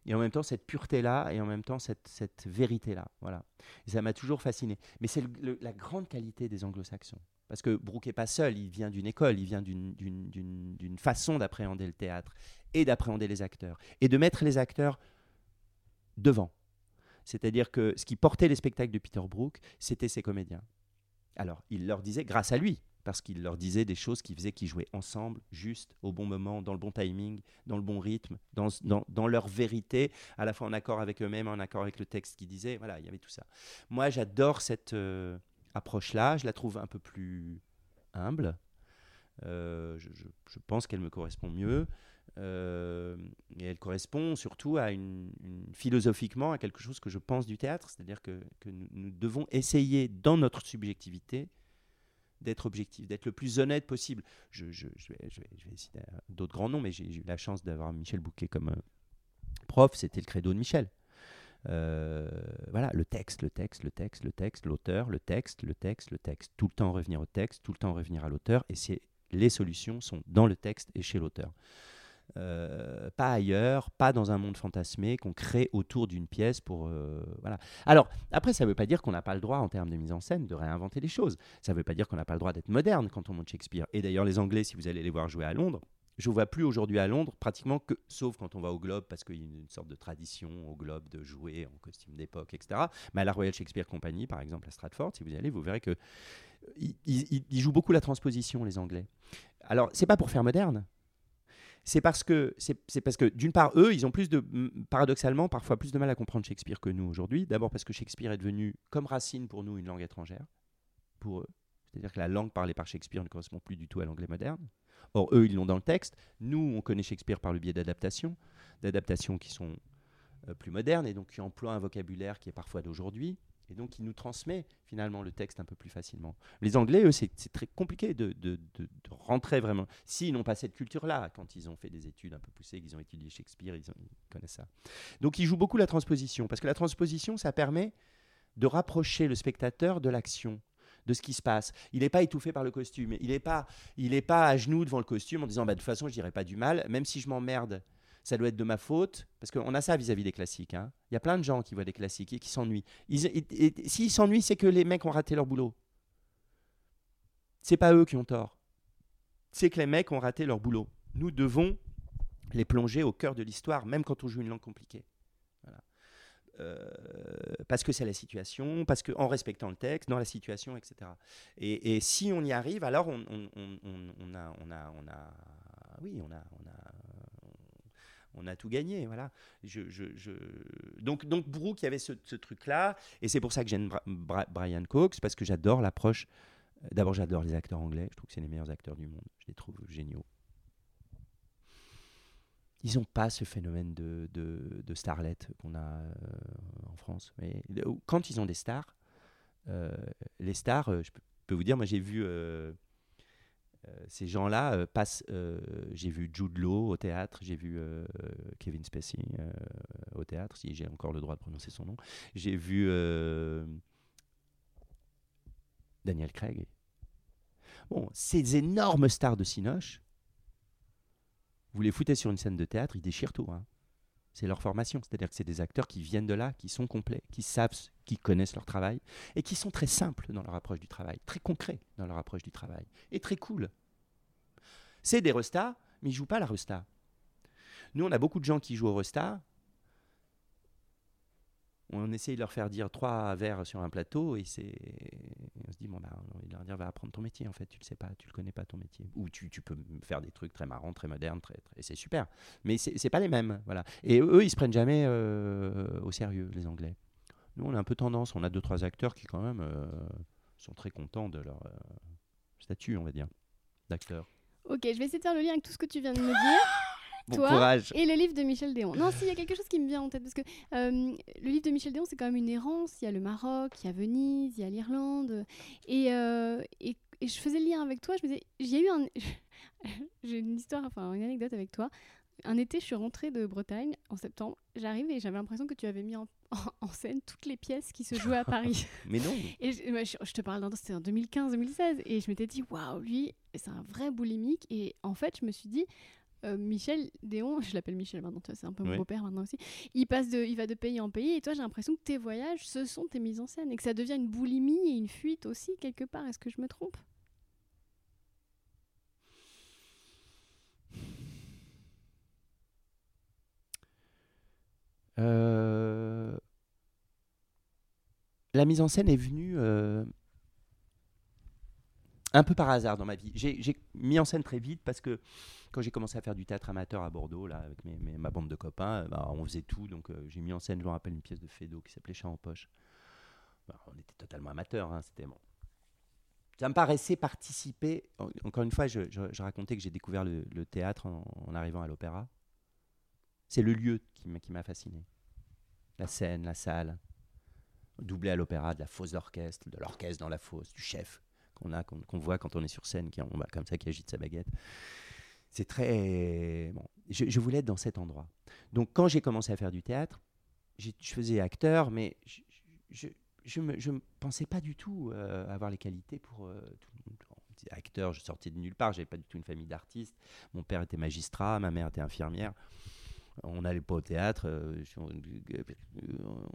et en même temps cette pureté-là, et en même temps cette, cette vérité-là. Voilà. Et ça m'a toujours fasciné. Mais c'est la grande qualité des anglo-saxons. Parce que Brooke n'est pas seul, il vient d'une école, il vient d'une façon d'appréhender le théâtre et d'appréhender les acteurs. Et de mettre les acteurs devant. C'est-à-dire que ce qui portait les spectacles de Peter Brook, c'était ses comédiens. Alors, il leur disait, grâce à lui, parce qu'il leur disait des choses qui faisaient qu'ils jouaient ensemble, juste, au bon moment, dans le bon timing, dans le bon rythme, dans, leur vérité, à la fois en accord avec eux-mêmes, en accord avec le texte qu'ils disaient. Voilà, il y avait tout ça. Moi, j'adore cette euh, approche-là. Je la trouve un peu plus humble. Euh, je, pense qu'elle me correspond mieux. Euh, et elle correspond surtout à une, philosophiquement à quelque chose que je pense du théâtre, c'est-à-dire que nous, devons essayer dans notre subjectivité d'être objectif, d'être le plus honnête possible. Je, vais, citer d'autres grands noms, mais j'ai eu la chance d'avoir Michel Bouquet comme euh, prof, c'était le credo de Michel. Euh, voilà, le texte, le texte, le texte, le texte, l'auteur, le texte, le texte, le texte. Tout le temps revenir au texte, tout le temps revenir à l'auteur, et les solutions sont dans le texte et chez l'auteur. Euh, pas ailleurs, pas dans un monde fantasmé qu'on crée autour d'une pièce pour euh, voilà. Alors après, ça ne veut pas dire qu'on n'a pas le droit en termes de mise en scène de réinventer les choses. Ça ne veut pas dire qu'on n'a pas le droit d'être moderne quand on monte Shakespeare. Et d'ailleurs, les Anglais, si vous allez les voir jouer à Londres, je ne vois plus aujourd'hui à Londres pratiquement que, sauf quand on va au Globe, parce qu'il y a une, sorte de tradition au Globe de jouer en costume d'époque, etc. Mais à la Royal Shakespeare Company, par exemple, à Stratford, si vous allez, vous verrez que ils, ils jouent beaucoup la transposition, les Anglais. Alors, c'est pas pour faire moderne, c'est parce que, c'est parce que d'une part, eux, ils ont plus de, paradoxalement, parfois plus de mal à comprendre Shakespeare que nous aujourd'hui. D'abord parce que Shakespeare est devenu, comme Racine pour nous, une langue étrangère, pour eux. C'est-à-dire que la langue parlée par Shakespeare ne correspond plus du tout à l'anglais moderne. Or, eux, ils l'ont dans le texte. Nous, on connaît Shakespeare par le biais d'adaptations, d'adaptations qui sont euh, plus modernes et donc qui emploient un vocabulaire qui est parfois d'aujourd'hui et donc il nous transmet finalement le texte un peu plus facilement. Les Anglais, eux, c'est très compliqué de, rentrer vraiment. S'ils n'ont pas cette culture-là, quand ils ont fait des études un peu poussées, qu'ils ont étudié Shakespeare, ils, connaissent ça. Donc ils jouent beaucoup la transposition, parce que la transposition, ça permet de rapprocher le spectateur de l'action de ce qui se passe. Il n'est pas étouffé par le costume. Il n'est pas, il pas à genoux devant le costume en disant bah, de toute façon, je dirais pas du mal, même si je m'emmerde ça doit être de ma faute, parce qu'on a ça vis-à-vis des classiques. Hein. Il y a plein de gens qui voient des classiques et qui s'ennuient. S'ils s'ennuient, c'est que les mecs ont raté leur boulot. C'est pas eux qui ont tort. C'est que les mecs ont raté leur boulot. Nous devons les plonger au cœur de l'histoire, même quand on joue une langue compliquée. Euh, parce que c'est la situation, parce qu'en respectant le texte, dans la situation, etc. Et, si on y arrive, alors on, on, a, on, a, on a, oui, on a, on a on a tout gagné. Voilà. Donc, donc Brooke, il y avait ce, truc-là, et c'est pour ça que j'aime Brian Cox, parce que j'adore l'approche. Euh, d'abord, j'adore les acteurs anglais, je trouve que c'est les meilleurs acteurs du monde, je les trouve géniaux. ils n'ont pas ce phénomène de, de, starlet qu'on a euh, en France. Mais quand ils ont des stars, euh, les stars, je peux vous dire, moi j'ai vu ces gens-là passent. j'ai vu Jude Law au théâtre, j'ai vu Kevin Spacey au théâtre, si j'ai encore le droit de prononcer son nom. J'ai vu Daniel Craig. Bon, ces énormes stars de Cinoche, vous les foutez sur une scène de théâtre, ils déchirent tout. Hein. C'est leur formation, c'est-à-dire que c'est des acteurs qui viennent de là, qui sont complets, qui savent, qui connaissent leur travail et qui sont très simples dans leur approche du travail, très concrets dans leur approche du travail et très cool. C'est des restas, mais ils jouent pas la resta. Nous, on a beaucoup de gens qui jouent au resta, on essaye de leur faire dire trois vers sur un plateau et c'est on se dit bon bah on leur dire va apprendre ton métier en fait. Tu le sais pas tu le connais pas ton métier. Ou tu, tu peux faire des trucs très marrants très modernes très, et c'est super. Mais c'est pas les mêmes voilà. Et eux ils se prennent jamais euh, au sérieux les anglais. Nous on a un peu tendance on a deux trois acteurs qui quand même euh, sont très contents de leur euh, statut on va dire d'acteur. Ok je vais essayer de faire le lien avec tout ce que tu viens de me dire toi et le livre de Michel Déon. Non, si, il y a quelque chose qui me vient en tête, parce que euh, le livre de Michel Déon, c'est quand même une errance. Il y a le Maroc, il y a Venise, il y a l'Irlande. Et, euh, et, je faisais le lien avec toi, je me disais, j'ai eu un... j'ai une histoire, enfin une anecdote avec toi. Un été, je suis rentrée de Bretagne en septembre. J'arrive et j'avais l'impression que tu avais mis en, en, scène toutes les pièces qui se jouaient à Paris. Mais non. Et je, je, te parle d'un c'était en 2015-2016 et je m'étais dit waouh, lui, c'est un vrai boulimique. Et en fait, je me suis dit euh, Michel Déon, je l'appelle Michel maintenant, c'est un peu mon beau-père maintenant aussi, il, passe de, il va de pays en pays et toi j'ai l'impression que tes voyages, ce sont tes mises en scène et que ça devient une boulimie et une fuite aussi quelque part. Est-ce que je me trompe? Euh, La mise en scène est venue euh, un peu par hasard dans ma vie. J'ai mis en scène très vite parce que quand j'ai commencé à faire du théâtre amateur à Bordeaux, là, avec ma bande de copains, bah, on faisait tout. Donc euh, j'ai mis en scène, je me rappelle, une pièce de Fédo qui s'appelait Chat en poche. Bah, on était totalement amateurs, hein, c'était bon. Ça me paraissait participer. Encore une fois, je, racontais que j'ai découvert le, théâtre en, arrivant à l'opéra. C'est le lieu qui m'a fasciné. La scène, la salle, doublé à l'opéra, de la fosse d'orchestre, de l'orchestre dans la fosse, du chef qu'on a, qu'on voit quand on est sur scène, qui comme ça, qui agite sa baguette c'est très. Bon, je, voulais être dans cet endroit. Donc, quand j'ai commencé à faire du théâtre, je faisais acteur, mais je ne je, me, pensais pas du tout euh, avoir les qualités pour. Euh, acteur, je sortais de nulle part, j'avais pas du tout une famille d'artistes. Mon père était magistrat, ma mère était infirmière. On n'allait pas au théâtre. Euh,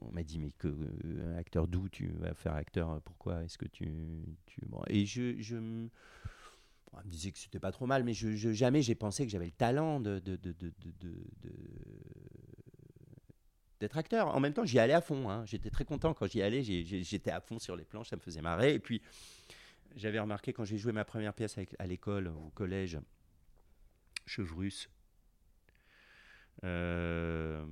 on m'a dit mais que acteur d'où tu vas faire acteur Pourquoi est-ce que tu, tu... Et je, je on me disait que c'était pas trop mal, mais jamais j'ai pensé que j'avais le talent de, d'être acteur. En même temps, j'y allais à fond. Hein. J'étais très content quand j'y allais. J'étais à fond sur les planches, ça me faisait marrer. Et puis, j'avais remarqué quand j'ai joué ma première pièce à l'école, au collège, Chevrus, euh,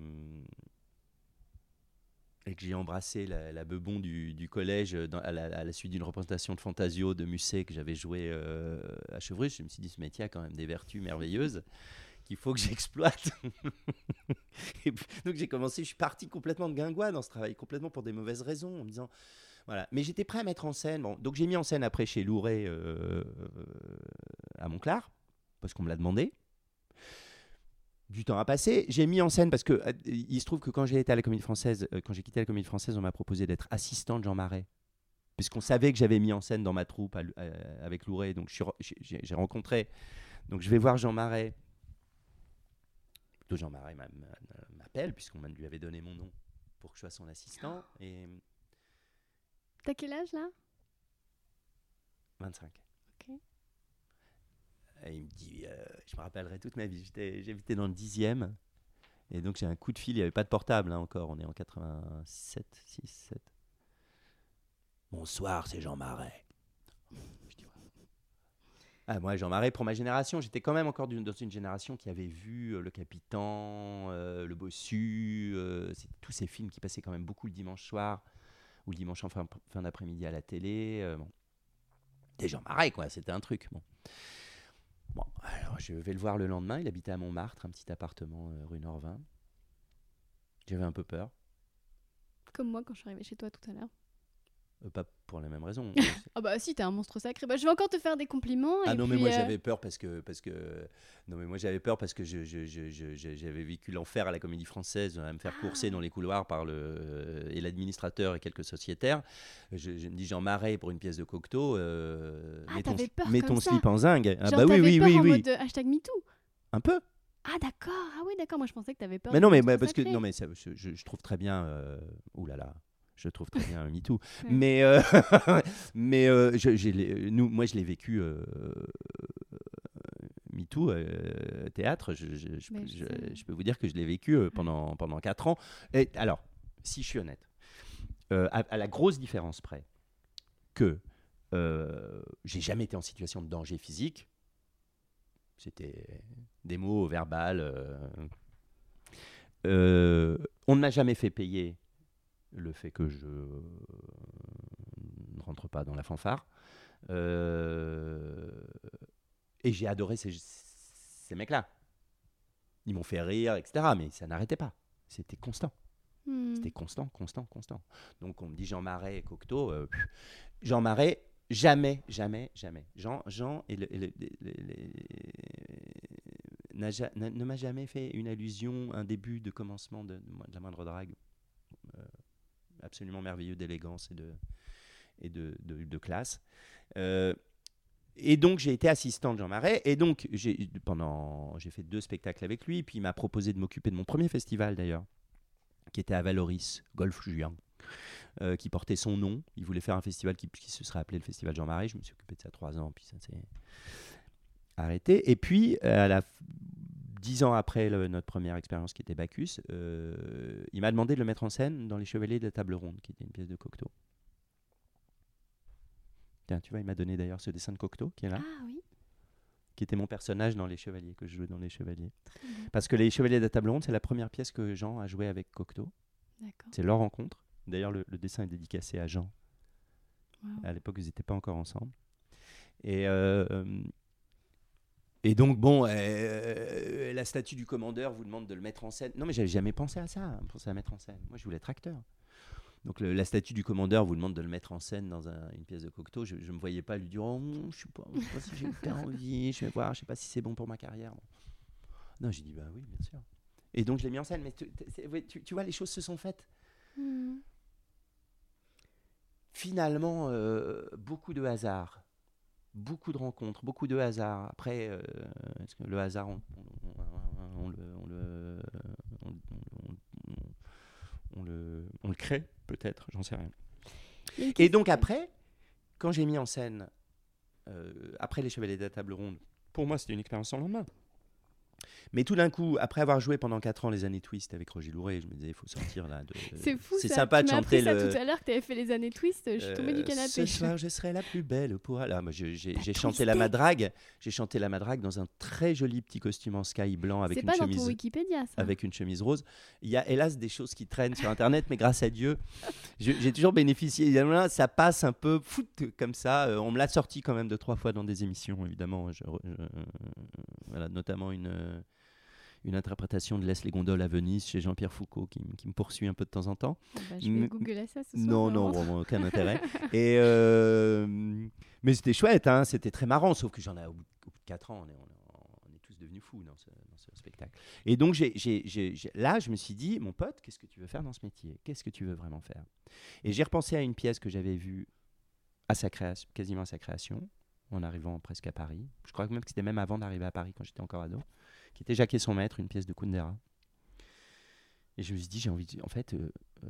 et que j'ai embrassé la, la du, collège dans, à, la, suite d'une représentation de Fantasio de Musset que j'avais joué euh, à Chevrus, je me suis dit ce métier a quand même des vertus merveilleuses qu'il faut que j'exploite. donc j'ai commencé, je suis parti complètement de guingois dans ce travail, complètement pour des mauvaises raisons, en me disant voilà. Mais j'étais prêt à mettre en scène. Bon, donc j'ai mis en scène après chez Louret euh, à Montclar parce qu'on me l'a demandé du temps a passé. J'ai mis en scène parce que euh, il se trouve que quand j'ai été à la Comédie Française, euh, quand j'ai quitté la Comédie Française, on m'a proposé d'être assistant de Jean Marais, puisqu'on savait que j'avais mis en scène dans ma troupe avec Louret. Donc j'ai rencontré. Donc je vais voir Jean Marais. Plutôt Jean Marais m'appelle puisqu'on lui avait donné mon nom pour que je sois son assistant. Et t'as quel âge là? 25. Il me dit, euh, je me rappellerai toute ma vie, j'habitais dans le dixième. Et donc j'ai un coup de fil, il n'y avait pas de portable hein, encore, on est en 87, 6, 7. Bonsoir, c'est Jean Marais. Ah, moi, Jean Marais, pour ma génération, j'étais quand même encore dans une génération qui avait vu euh, Le Capitan, euh, Le Bossu, tous ces films qui passaient quand même beaucoup le dimanche soir ou le dimanche en fin, d'après-midi à la télé. Des Jean Marais, quoi, c'était un truc. Bon, alors je vais le voir le lendemain. Il habitait à Montmartre, un petit appartement euh, rue Norvin. J'avais un peu peur. Comme moi quand je suis arrivée chez toi tout à l'heure. Euh, pas pour la même raison. Ah bah si, t'es un monstre sacré. Bah, je vais encore te faire des compliments. ah et non, mais moi euh, j'avais peur parce que. Parce que non, mais moi j'avais peur parce que je- je- je- vécu l'enfer à la comédie française, à me faire courser Ah. dans les couloirs par le. et l'administrateur et quelques sociétaires. Je, me dis Jean Marais pour une pièce de Cocteau. euh, Ah, mets ton, peur mets comme ton ça. slip en zingue. Ah genre, bah oui, oui, peur oui, en oui. mode euh, hashtag MeToo. Un peu. Ah d'accord, ah oui d'accord, moi je pensais que t'avais peur. Mais non, mais bah, parce que non, mais ça, je, trouve très bien. Euh, ouh là là, je trouve très bien MeToo. Ouais. Mais euh, mais euh, je, nous, moi, je l'ai vécu. Euh, MeToo, euh, théâtre, je, peux- vous dire que je l'ai vécu euh, pendant, pendant 4 ans. Et alors, si je suis honnête, euh, à, à la grosse différence près que euh, j'ai jamais été en situation de danger physique, c'était des mots verbal. euh, euh, on ne m'a jamais fait payer le fait que je ne rentre pas dans la fanfare. Euh, et j'ai adoré ces, ces mecs-là. Ils m'ont fait rire, etc. Mais ça n'arrêtait pas. C'était constant. Hmm. C'était constant, constant, constant. Donc on me dit Jean Marais et Cocteau. euh, Jean Marais, jamais, jamais, jamais. Jean, Jean et le- et le- les- les- les- n'a ja- n'a- ne m'a jamais fait une allusion, un début de commencement de, la moindre drague. euh, absolument merveilleux d'élégance et de, et de, de- classe. Euh, et donc j'ai été assistant de Jean Marais. Et donc j'ai pendant j'ai fait deux spectacles avec lui. Puis il m'a proposé de m'occuper de mon premier festival d'ailleurs qui était à Valoris Golf Juin euh, qui portait son nom. Il voulait faire un festival qui, qui se serait appelé le festival Jean Marais. Je me suis occupé de ça trois ans. Puis ça s'est arrêté. Et puis à la dix ans après le- notre première expérience qui était Bacchus euh, il m'a demandé de le mettre en scène dans Les Chevaliers de la Table Ronde qui était une pièce de Cocteau Tiens, tu vois, il m'a donné d'ailleurs ce dessin de Cocteau qui est là Ah oui, qui était mon personnage dans Les Chevaliers, que je jouais dans Les Chevaliers. Parce que Les Chevaliers de la Table Ronde, c'est la première pièce que Jean a jouée avec Cocteau. D'accord. C'est leur rencontre. D'ailleurs, le, le dessin est dédicacé à Jean. Wow. À l'époque, ils n'étaient pas encore ensemble. Et, euh, et donc, bon, euh, la statue du commandeur vous demande de le mettre en scène. Non, mais j'avais jamais pensé à ça, penser à mettre en scène. Moi, je voulais être acteur. Donc, le- la statue du commandeur vous demande de le mettre en scène dans un- une pièce de Cocteau. Je ne me voyais pas lui dire oh, Je ne sais, pas- je sais pas si j'ai hyper envie, je vais voir, je ne sais pas si c'est bon pour ma carrière. Non, j'ai dit Bah oui, bien sûr. Et donc, je l'ai mis en scène. Mais tu, tu- tu vois, les choses se sont faites Hmm. finalement, euh, beaucoup de hasard. Beaucoup de rencontres, beaucoup de hasard. Après, euh, que le hasard, on, on- on le, on crée, peut-être, j'en sais rien. Et donc après, quand j'ai mis en scène, euh, après les Chevaliers de la Table Ronde, pour moi, c'était une expérience sans lendemain. Mais tout d'un coup, après avoir joué pendant 4 ans les années Twist avec Roger Louret, je me disais, il faut sortir là de... C'est fou C'est ça. sympa tu de chanter appris ça le... tout à l'heure que t'avais fait les années twist. Je suis tombée du Euh, canapé. Ce soir, je serai la plus belle pour. Moi, je- j'ai chanté la madrague. J'ai chanté la madrague dans un très joli petit costume en sky blanc avec C'est une pas dans ton chemise. Wikipédia ça. Avec une chemise rose. Il y a hélas des choses qui traînent sur Internet, mais grâce à Dieu, j'ai toujours bénéficié. Évidemment, Ça passe un peu foot comme ça. Euh, on me l'a sorti quand même deux, trois fois dans des émissions, évidemment. Je- je- voilà, notamment une, euh, une interprétation de Laisse les gondoles à Venise chez Jean-Pierre Foucault qui, m- qui me poursuit un peu de temps en temps. Ah bah, je vais Mais- googler ça ce soir. Non, non, aucun intérêt. Et euh, mais c'était chouette, hein, c'était très marrant, sauf que j'en ai au bout, de 4 ans, on est, on tous devenus fous dans ce, dans ce spectacle. Et donc là, je me suis dit, mon pote, qu'est-ce que tu veux faire dans ce métier? Qu'est-ce que tu veux vraiment faire? Et j'ai repensé à une pièce que j'avais vue à sa création, quasiment à sa création, en arrivant presque à Paris. Je crois que même que c'était même avant d'arriver à Paris, quand j'étais encore ado, qui était Jacques et son maître, une pièce de Kundera. Et je me suis dit, j'ai envie, de, en fait, euh, euh,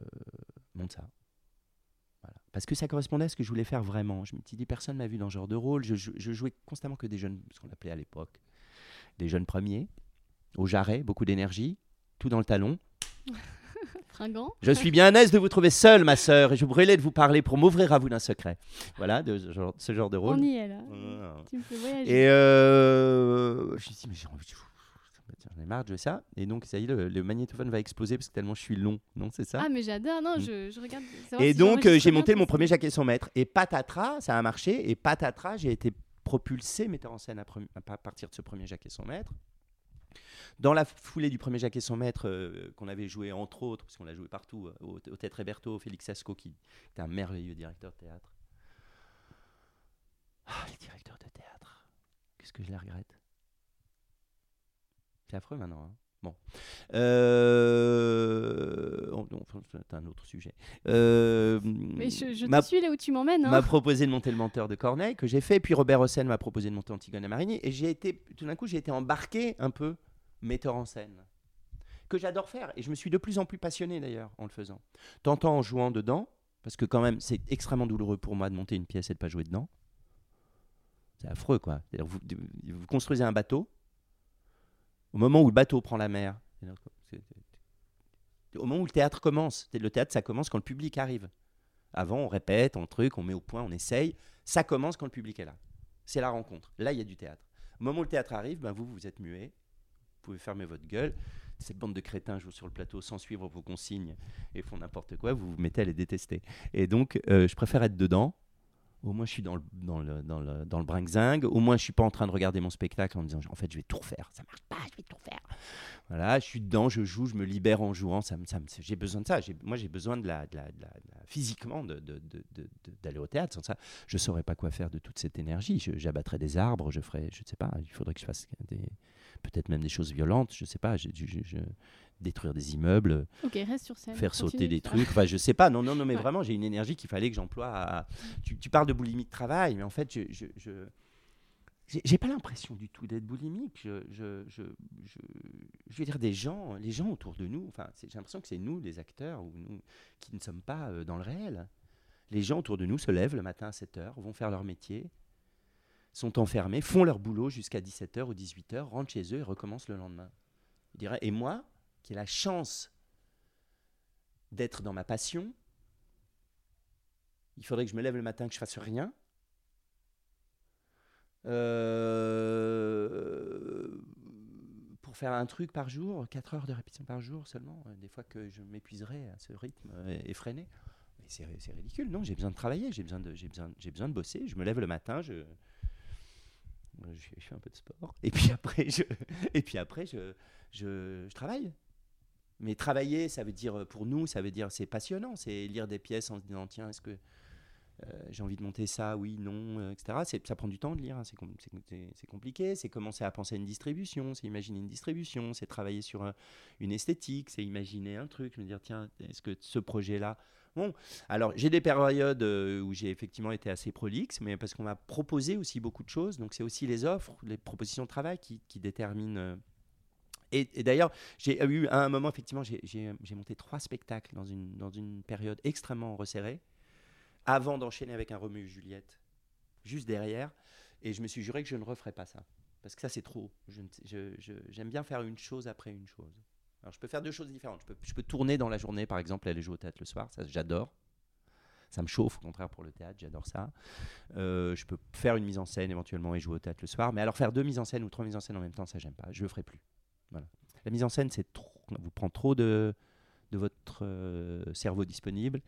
monte ça. Voilà. Parce que ça correspondait à ce que je voulais faire vraiment. Je me suis dit, personne m'a vu dans ce genre de rôle. Je, je- je jouais constamment que des jeunes, ce qu'on appelait à l'époque, des jeunes premiers, au jarret, beaucoup d'énergie, tout dans le talon. Fringant. Je suis bien à l'aise de vous trouver seule, ma sœur, et je brûlais de vous parler pour m'ouvrir à vous d'un secret. Voilà, de ce genre, ce genre de rôle. On y est là. Voilà. Tu me fais voyager. Et euh, je me suis dit, mais j'ai envie de. J'en ai marre de jouer ça. Et donc, ça y est, le, le magnétophone va exploser parce que tellement je suis long. Non, c'est ça? Ah mais j'adore. Non, Mm. je, je regarde. Et si donc, euh, j'ai monté mon premier Jacques et son maître. Et patatras, ça a marché. Et patatras, j'ai été propulsé metteur en scène à, partir de ce premier Jacques et son maître. Dans la foulée du premier Jacques et son maître, euh, qu'on avait joué entre autres, parce qu'on l'a joué partout, euh, au, au Héberto, Félix Sasco, qui était un merveilleux directeur de théâtre. Ah, les directeurs de théâtre, qu'est-ce que je les regrette? C'est affreux maintenant. hein. Bon. Euh... oh, non, c'est un autre sujet. Euh, Mais je, te suis là où tu m'emmènes. hein. m'a proposé de monter le menteur de Corneille que j'ai fait, puis Robert Hossein m'a proposé de monter Antigone et Marigny, et j'ai été, tout d'un coup, j'ai été embarqué un peu metteur en scène, que j'adore faire, et je me suis de plus en plus passionné d'ailleurs en le faisant. Tantôt en jouant dedans, parce que quand même c'est extrêmement douloureux pour moi de monter une pièce et de pas jouer dedans. C'est affreux quoi. Vous construisez un bateau, au moment où le bateau prend la mer, au moment où le théâtre commence, le théâtre ça commence quand le public arrive. Avant, on répète, on truc, on met au point, on essaye. Ça commence quand le public est là. C'est la rencontre. Là, il y a du théâtre. Au moment où le théâtre arrive, ben vous, vous êtes muet. Vous pouvez fermer votre gueule. Cette bande de crétins joue sur le plateau sans suivre vos consignes et font n'importe quoi. Vous vous mettez à les détester. Et donc, euh, je préfère être dedans. Au moins, je suis dans le, dans le, dans le, dans le brinque-zingue. Au moins, je suis pas en train de regarder mon spectacle en me disant, en fait, je vais tout refaire. Ça marche pas, je vais tout refaire. Voilà, je suis dedans, je joue, je me libère en jouant. Ça, ça j'ai besoin de ça. Moi, j'ai besoin de la, de la- de la- physiquement de- de- de- d'aller au théâtre. Sans ça, je saurais pas quoi faire de toute cette énergie. J'abattrais des arbres, je ferais, je sais pas. Il faudrait que je fasse peut-être même des choses violentes. Je sais pas. Détruire des immeubles, Ok, reste sur scène. faire continue. sauter des trucs. Enfin, je sais pas. Non, non, non, mais Ouais. vraiment, j'ai une énergie qu'il fallait que j'emploie. À... Tu, tu parles de boulimie de travail, mais en fait, je, je, je- j'ai pas l'impression du tout d'être boulimique. Je, je, je, je, veux dire, des gens, les gens autour de nous. Enfin, j'ai l'impression que c'est nous, les acteurs, ou nous, qui ne sommes pas euh, dans le réel. Les gens autour de nous se lèvent le matin à 7 h vont faire leur métier, sont enfermés, font leur boulot jusqu'à 17h ou 18h, rentrent chez eux et recommencent le lendemain. Je dirais, et moi, qui ai la chance d'être dans ma passion, il faudrait que je me lève le matin, que je fasse rien. Euh, pour faire un truc par jour, 4 heures de répétition par jour seulement, euh, des fois que je m'épuiserais à ce rythme euh, effréné. C'est ridicule, non J'ai besoin de travailler, j'ai besoin de, besoin, besoin de bosser. Je me lève le matin, je, je, fais un peu de sport, et puis après, et puis après, je travaille. Mais travailler, ça veut dire, pour nous, ça veut dire, c'est passionnant, c'est lire des pièces en se disant, tiens, est-ce que euh, j'ai envie de monter ça, oui, non, euh, etc. Ça prend du temps de lire, hein, c'est com- c'est- c'est- c'est compliqué, c'est commencer à penser à une distribution, c'est imaginer une distribution, c'est travailler sur euh, une esthétique, c'est imaginer un truc, me dire, tiens, est-ce que ce projet-là... Bon, alors j'ai des périodes euh, où j'ai effectivement été assez prolixe, mais parce qu'on m'a proposé aussi beaucoup de choses, donc c'est aussi les offres, les propositions de travail qui déterminent... et, d'ailleurs, j'ai eu à un moment, effectivement, j'ai- monté trois spectacles dans une, période extrêmement resserrée, avant d'enchaîner avec un Roméo et Juliette, juste derrière. Et je me suis juré que je ne referais pas ça. Parce que ça, c'est trop. Sais- je- je- J'aime bien faire une chose après une chose. Alors, je peux faire deux choses différentes. Je peux, je peux tourner dans la journée, par exemple, aller jouer au théâtre le soir. Ça, j'adore. Ça me chauffe, au contraire, pour le théâtre. J'adore ça. Euh, je peux faire une mise en scène éventuellement et jouer au théâtre le soir. Mais alors, faire deux mises en scène ou trois mises en scène en même temps, ça, j'aime pas. Je le ferai plus. La mise en scène, c'est trop, vous prend trop de, de votre euh, cerveau disponible,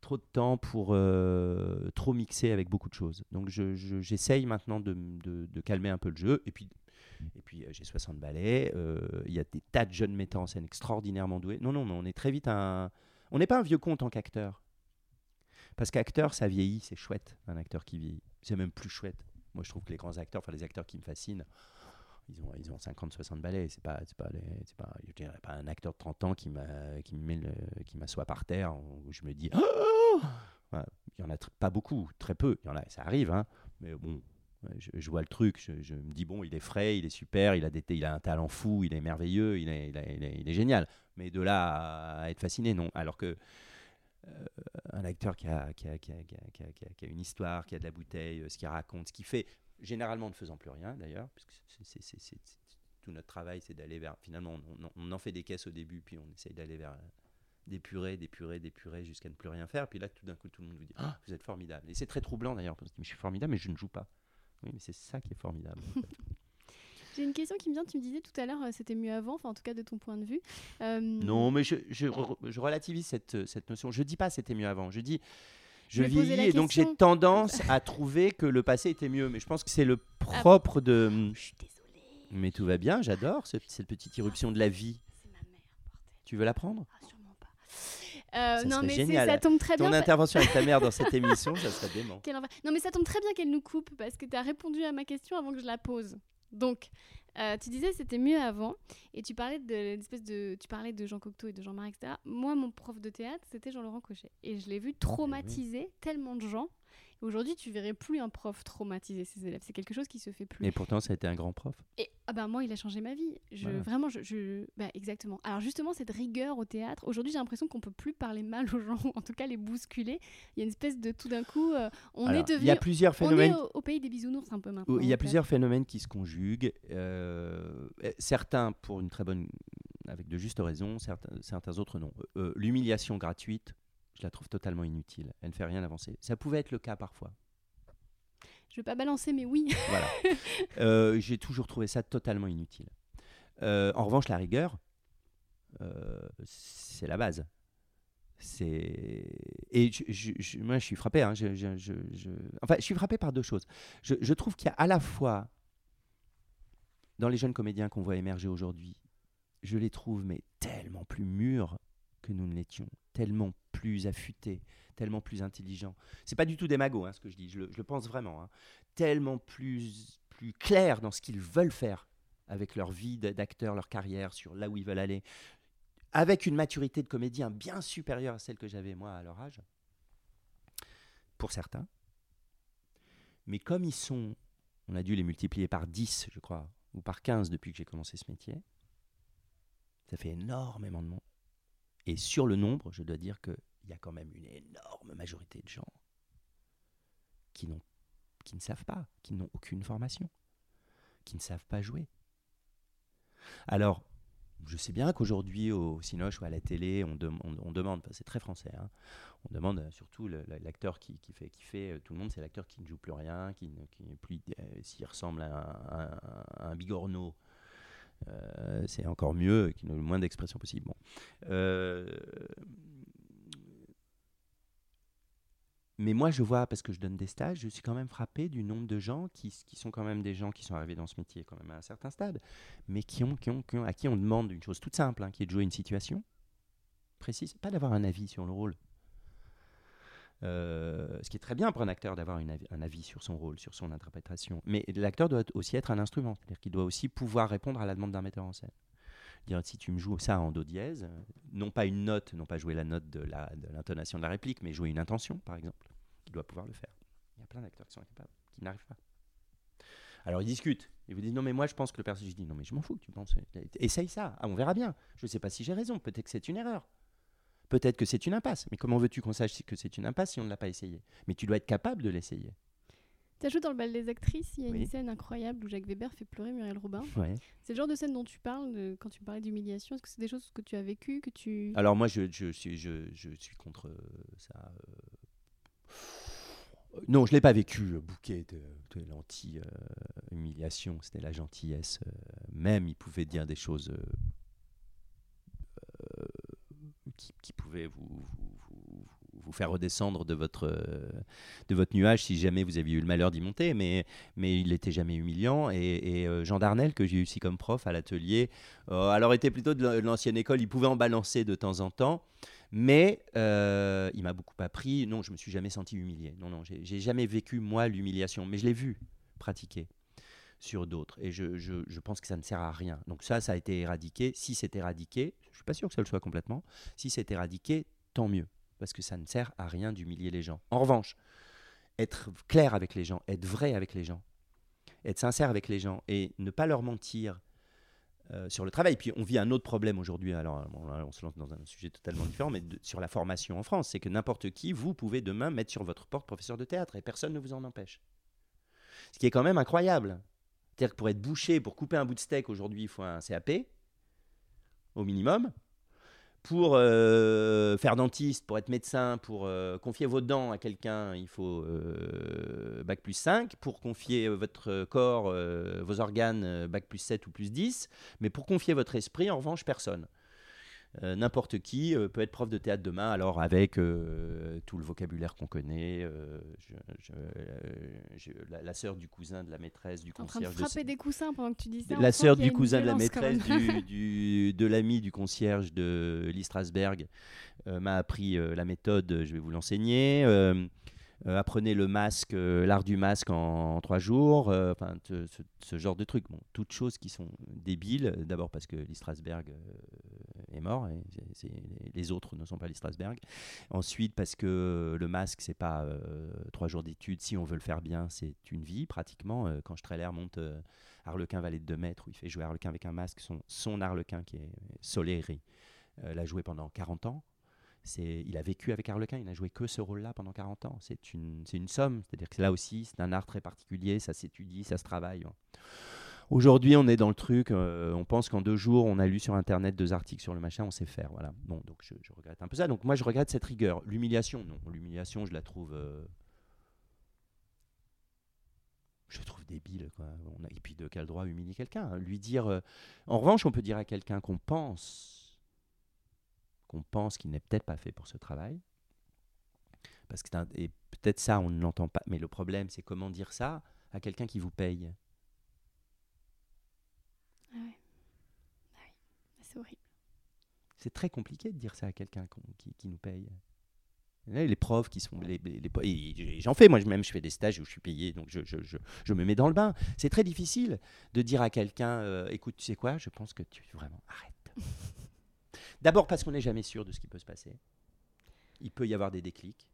trop de temps pour euh, trop mixer avec beaucoup de choses. Donc je- je- j'essaye maintenant de, de- calmer un peu le jeu. Et puis, et puis euh, j'ai 60 ballets, il y a des tas de jeunes metteurs en scène extraordinairement doués. Non, non, on est très vite un... On n'est pas un vieux con en tant qu'acteur. Parce qu'acteur, ça vieillit, c'est chouette, un acteur qui vieillit. C'est même plus chouette. Moi, je trouve que les grands acteurs, enfin les acteurs qui me fascinent, ils ont, ils ont 50, 60 ballets. C'est pas, pas, les- pas, je dirais pas un acteur de 30 ans qui m'assoit par terre où je me dis, Oh Voilà. il y en a pas beaucoup, très peu. Il y en a, ça arrive, hein. Mais bon, ouais, je, je vois le truc. Je, je me dis bon, il est frais, il est super, il a des, il a un talent fou, il est merveilleux, il est, il est, il est- il est génial. Mais de là à être fasciné, non. Alors que euh, un acteur qui a, qui, a, qui, a, qui, a, qui a- qui a- qui a une histoire, qui a de la bouteille, euh, ce qu'il raconte, ce qu'il fait, généralement ne faisant plus rien d'ailleurs, puisque c'est- c'est- c'est- c'est- c'est- tout notre travail, c'est d'aller vers. Finalement, on, on- on en fait des caisses au début, puis on essaye d'aller vers euh, d'épurer, d'épurer, d'épurer jusqu'à ne plus rien faire. Puis là, tout d'un coup, tout le monde vous dit Ah, vous êtes formidable. Et c'est très troublant d'ailleurs, parce que je suis formidable, mais je ne joue pas. Oui, mais c'est ça qui est formidable. en fait. J'ai une question qui me vient. Tu me disais tout à l'heure, euh, c'était mieux avant, enfin en tout cas de ton point de vue. Euh, Non, mais je, je, re- je relativise cette, cette notion. Je dis pas c'était mieux avant. Je dis Je vieillis et donc j'ai tendance à trouver que le passé était mieux. Mais je pense que c'est le propre de. Je suis désolée. Mais tout va bien, j'adore ce- cette petite irruption de la vie. C'est ma mère, bordel. Tu veux la prendre Ah, sûrement pas. Euh, Ça non, mais ça tombe très Ton bien. intervention avec ta mère dans cette émission, ça serait dément. Non, mais ça tombe très bien qu'elle nous coupe parce que tu as répondu à ma question avant que je la pose. Donc, euh, tu disais c'était mieux avant et tu parlais de l'espèce de tu parlais de Jean Cocteau et de Jean-Marc etc. Moi mon prof de théâtre c'était Jean-Laurent Cochet et je l'ai vu traumatiser tellement de gens. Et Aujourd'hui, tu verrais plus un prof traumatiser ses élèves. C'est quelque chose qui se fait plus. Mais pourtant, ça a été un grand prof. Et ah bah moi, il a changé ma vie. Je, Voilà. Vraiment, je, je- bah, exactement. Alors justement, cette rigueur au théâtre, aujourd'hui, j'ai l'impression qu'on peut plus parler mal aux gens, ou en tout cas les bousculer. Il y a une espèce de tout d'un coup, euh, on Alors, est devenu, il y a plusieurs on est phénomènes. au, au pays des bisounours un peu maintenant. Il y a plusieurs phénomènes qui se conjuguent. euh, euh, certains pour une très bonne, avec de justes raisons, certains, certains autres non. Euh, L'humiliation gratuite, je la trouve totalement inutile. Elle ne fait rien avancer. Ça pouvait être le cas parfois. Je vais pas balancer, mais oui. Voilà. Euh, J'ai toujours trouvé ça totalement inutile. Euh, en revanche, la rigueur, euh, c'est la base. C'est et je- je- je- moi je suis frappé. hein, Enfin, je suis frappé par deux choses. Je, je trouve qu'il y a à la fois dans les jeunes comédiens qu'on voit émerger aujourd'hui, je les trouve mais tellement plus mûrs que nous ne l'étions, tellement plus affûtés, tellement plus intelligents. C'est pas du tout des hein, ce que je dis. Je le, pense vraiment. hein tellement plus, plus clairs dans ce qu'ils veulent faire avec leur vie d'acteur, leur carrière, sur là où ils veulent aller, avec une maturité de comédien bien supérieure à celle que j'avais moi à leur âge, pour certains. Mais comme ils sont, on a dû les multiplier par 10, je crois, ou par 15 depuis que j'ai commencé ce métier, ça fait énormément de monde. Et sur le nombre, je dois dire qu'il y a quand même une énorme majorité de gens qui qui ne savent pas, qui n'ont aucune formation, qui ne savent pas jouer. Alors, je sais bien qu'aujourd'hui, au Cinoche ou à la télé, on, on- demande, c'est très français, hein, on demande surtout l'acteur qui, fait, euh, tout le monde, c'est l'acteur qui ne joue plus rien, qui ne plus, euh, s'il ressemble à un bigorneau, euh, c'est encore mieux, qui a le moins d'expression possible. Bon. Euh, mais moi, je vois, parce que je donne des stages, je suis quand même frappé du nombre de gens qui, sont quand même des gens qui sont arrivés dans ce métier quand même à un certain stade, mais qui ont, qui ont- à qui on demande une chose toute simple, hein, qui est de jouer une situation précise, pas d'avoir un avis sur le rôle. Euh, ce qui est très bien pour un acteur d'avoir un avis sur son rôle, sur son interprétation. Mais l'acteur doit aussi être un instrument, c'est-à-dire qu'il doit aussi pouvoir répondre à la demande d'un metteur en scène. Dire si tu me joues ça en do dièse, non pas une note, non pas jouer la note de l'intonation de, la réplique, mais jouer une intention, par exemple, il doit pouvoir le faire. Il y a plein d'acteurs qui sont incapables, qui n'arrivent pas. Alors ils discutent, ils vous disent non mais moi je pense que le personnage, dis non mais je m'en fous tu penses, essaye ça, Ah, on verra bien. Je ne sais pas si j'ai raison, peut-être que c'est une erreur. Peut-être que c'est une impasse, mais comment veux-tu qu'on sache que c'est une impasse si on ne l'a pas essayé? Mais tu dois être capable de l'essayer. Tu joué dans le bal des actrices, il y a Oui. une scène incroyable où Jacques Weber fait pleurer Muriel Robin. Ouais. C'est le genre de scène dont tu parles de- quand tu parlais d'humiliation. Est-ce que c'est des choses que tu as vécues, que tu... Alors moi, je, je suis, je, je suis contre euh, ça. euh. Non, je l'ai pas vécu, le bouquet de, de l'anti-humiliation. C'était la gentillesse. euh, même, il pouvait dire des choses euh, euh, qui, qui pouvaient vous, vous, faire redescendre de votre, euh, de votre nuage si jamais vous aviez eu le malheur d'y monter. Mais, mais il n'était jamais humiliant. Et, euh, Jean Darnel, que j'ai eu aussi comme prof à l'atelier, euh, alors était plutôt de l'an- de l'ancienne école, il pouvait en balancer de temps en temps, mais il m'a beaucoup appris. Non, je me suis jamais senti humilié. Non, non, j'ai jamais vécu moi l'humiliation, mais je l'ai vu pratiquer sur d'autres, et je, pense que ça ne sert à rien. Donc ça, ça a été éradiqué. Si c'est éradiqué, je suis pas sûr que ça le soit complètement. Si c'est éradiqué, tant mieux, parce que ça ne sert à rien d'humilier les gens. En revanche, être clair avec les gens, être vrai avec les gens, être sincère avec les gens et ne pas leur mentir euh, sur le travail. Puis on vit un autre problème aujourd'hui. Alors on se lance dans un sujet totalement différent, mais sur la formation en France, c'est que n'importe qui, vous pouvez demain mettre sur votre porte professeur de théâtre et personne ne vous en empêche. Ce qui est quand même incroyable. C'est-à-dire que pour être bouché, pour couper un bout de steak aujourd'hui, il faut un CAP au minimum. Pour euh, faire dentiste, pour être médecin, pour euh, confier vos dents à quelqu'un, il faut euh, bac plus 5. Pour confier votre corps, vos organes, bac plus 7 ou plus 10. Mais pour confier votre esprit, en revanche, personne. Euh, N'importe qui euh, peut être prof de théâtre demain, alors avec euh, tout le vocabulaire qu'on connaît. je- je- je- la, la sœur du cousin de la maîtresse du T'es en train de concierge. de frapper des coussins pendant que tu dis ça. la sœur du cousin de la maîtresse du, du- de l'ami du concierge de Lee Strasberg m'a appris la méthode, je vais vous l'enseigner. Euh, apprenez le masque, euh, l'art du masque en, en trois jours, euh, enfin ce, ce genre de trucs. Bon, toutes choses qui sont débiles. D'abord parce que Lee Strasberg est mort, et les autres ne sont pas Lee Strasberg. Ensuite parce que le masque, c'est pas euh, trois jours d'études. Si on veut le faire bien, c'est une vie pratiquement. Euh, quand Streller monte euh, Harlequin de 2 mètres, où il fait jouer Harlequin avec un masque, son, son Harlequin qui est Soleri, euh, l'a joué pendant 40 ans. Il a vécu avec Harlequin, il n'a joué que ce rôle-là pendant 40 ans. C'est une, c'est une somme, c'est-à-dire que là aussi, c'est un art très particulier, ça s'étudie, ça se travaille. hein. Aujourd'hui, on est dans le truc, euh, on pense qu'en deux jours, on a lu sur Internet deux articles sur le machin, on sait faire. Voilà. Donc je, regrette un peu ça. Donc moi, je regrette cette rigueur. L'humiliation, non. L'humiliation, je la trouve... euh, je trouve débile. Quoi. Et puis de quel droit humilier quelqu'un hein Lui dire... euh, En revanche, on peut dire à quelqu'un qu'on pense qu'on pense qu'il n'est peut-être pas fait pour ce travail. Parce que et peut-être ça, on ne l'entend pas. Mais le problème, c'est comment dire ça à quelqu'un qui vous paye? Ah. Ah oui. C'est très compliqué de dire ça à quelqu'un qui, nous paye. Les profs qui sont. J'en fais, moi même je fais des stages où je suis payé, donc je me mets dans le bain. C'est très difficile de dire à quelqu'un euh, écoute, tu sais quoi, je pense que tu. Vraiment, arrête. D'abord parce qu'on n'est jamais sûr de ce qui peut se passer. Il peut y avoir des déclics.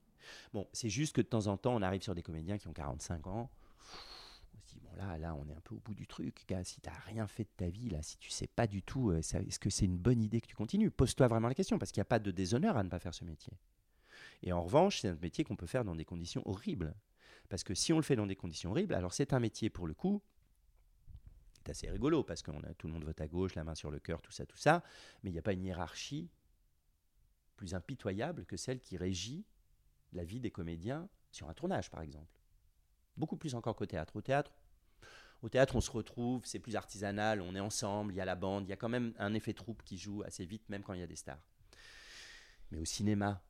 Bon, c'est juste que de temps en temps, on arrive sur des comédiens qui ont 45 ans. On se dit, bon là, là, on est un peu au bout du truc. Gars, si tu n'as rien fait de ta vie, là, si tu sais pas du tout, euh, est-ce que c'est une bonne idée que tu continues? Pose-toi vraiment la question, parce qu'il n'y a pas de déshonneur à ne pas faire ce métier. Et en revanche, c'est un métier qu'on peut faire dans des conditions horribles. Parce que si on le fait dans des conditions horribles, alors c'est un métier, pour le coup, qui est assez rigolo, parce que tout le monde vote à gauche, la main sur le cœur, tout ça, tout ça, mais il n'y a pas une hiérarchie plus impitoyable que celle qui régit la vie des comédiens sur un tournage, par exemple. Beaucoup plus encore qu'au théâtre. Au théâtre, au théâtre, on se retrouve, c'est plus artisanal, on est ensemble, il y a la bande, il y a quand même un effet troupe qui joue assez vite, même quand il y a des stars. Mais au cinéma,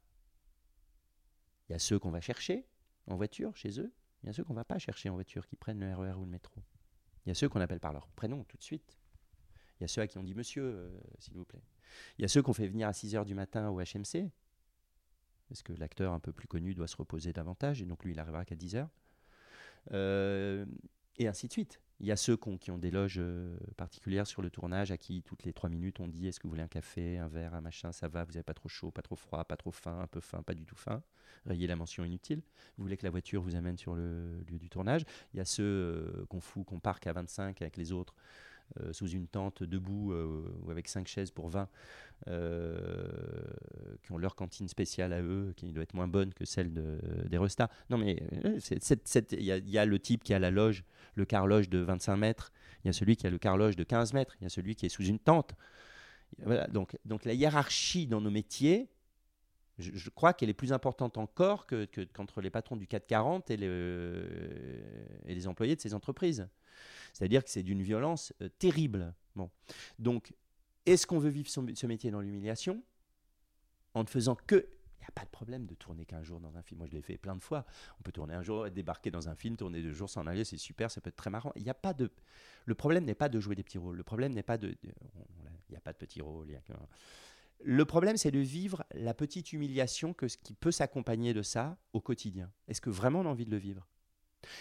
il y a ceux qu'on va chercher en voiture chez eux, il y a ceux qu'on va pas chercher en voiture, qui prennent le RER ou le métro. Il y a ceux qu'on appelle par leur prénom tout de suite. Il y a ceux à qui on dit monsieur, euh, s'il vous plaît. Il y a ceux qu'on fait venir à 6 h du matin au HMC, parce que l'acteur un peu plus connu doit se reposer davantage, et donc lui, il arrivera qu'à 10 h et ainsi de suite. Il y a ceux qu'on- qui ont des loges euh, particulières sur le tournage, à qui toutes les 3 minutes on dit est-ce que vous voulez un café, un verre, un machin, ça va, vous n'avez pas trop chaud, pas trop froid, pas trop faim, un peu faim, pas du tout faim. Rayez la mention inutile. Vous voulez que la voiture vous amène sur le lieu du tournage. Il y a ceux euh, qu'on fout, qu'on parque à 25 avec les autres euh, sous une tente, debout ou avec 5 chaises pour 20, euh, qui ont leur cantine spéciale à eux, qui doit être moins bonne que celle de, des restats. Non, mais euh, il y, a- le type qui a la loge, le carloge de 25 mètres, il y a celui qui a le carloge de 15 mètres, il y a celui qui est sous une tente. Donc, la hiérarchie dans nos métiers, je, crois qu'elle est plus importante encore que, que- qu'entre les patrons du 440 et, le- et les employés de ces entreprises. C'est-à-dire que c'est d'une violence euh, terrible. Donc, est-ce qu'on veut vivre ce métier dans l'humiliation en ne faisant que... Il n'y a pas de problème de tourner qu'un jour dans un film. Moi, je l'ai fait plein de fois. On peut tourner un jour, débarquer dans un film, tourner deux jours, s'en aller, c'est super, ça peut être très marrant. Il n'y a pas de... Le problème n'est pas de jouer des petits rôles. Le problème n'est pas de... Il n'y a pas de petits rôles. a Le problème, c'est de vivre la petite humiliation que qui peut s'accompagner de ça au quotidien. Est-ce que vraiment on a envie de le vivre?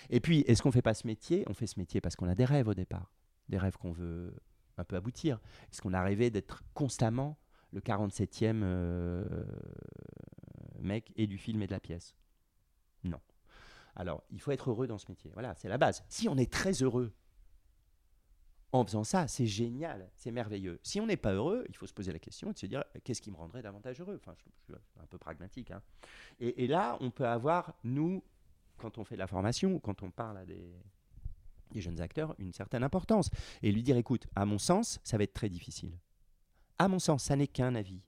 Et puis, est-ce qu'on fait pas ce métier? On fait ce métier parce qu'on a des rêves au départ, des rêves qu'on veut un peu aboutir. Est-ce qu'on a rêvé d'être constamment le 47e euh, mec et du film et de la pièce? Non. Alors, il faut être heureux dans ce métier. Voilà, c'est la base. Si on est très heureux en faisant ça, c'est génial, c'est merveilleux. Si on n'est pas heureux, il faut se poser la question de se dire qu'est-ce qui me rendrait davantage heureux? Enfin, je, suis un peu pragmatique. hein. Et, et là, on peut avoir, nous, quand on fait de la formation quand on parle à des, des jeunes acteurs, une certaine importance. Et lui dire écoute, à mon sens, ça va être très difficile. À mon sens, ça n'est qu'un avis.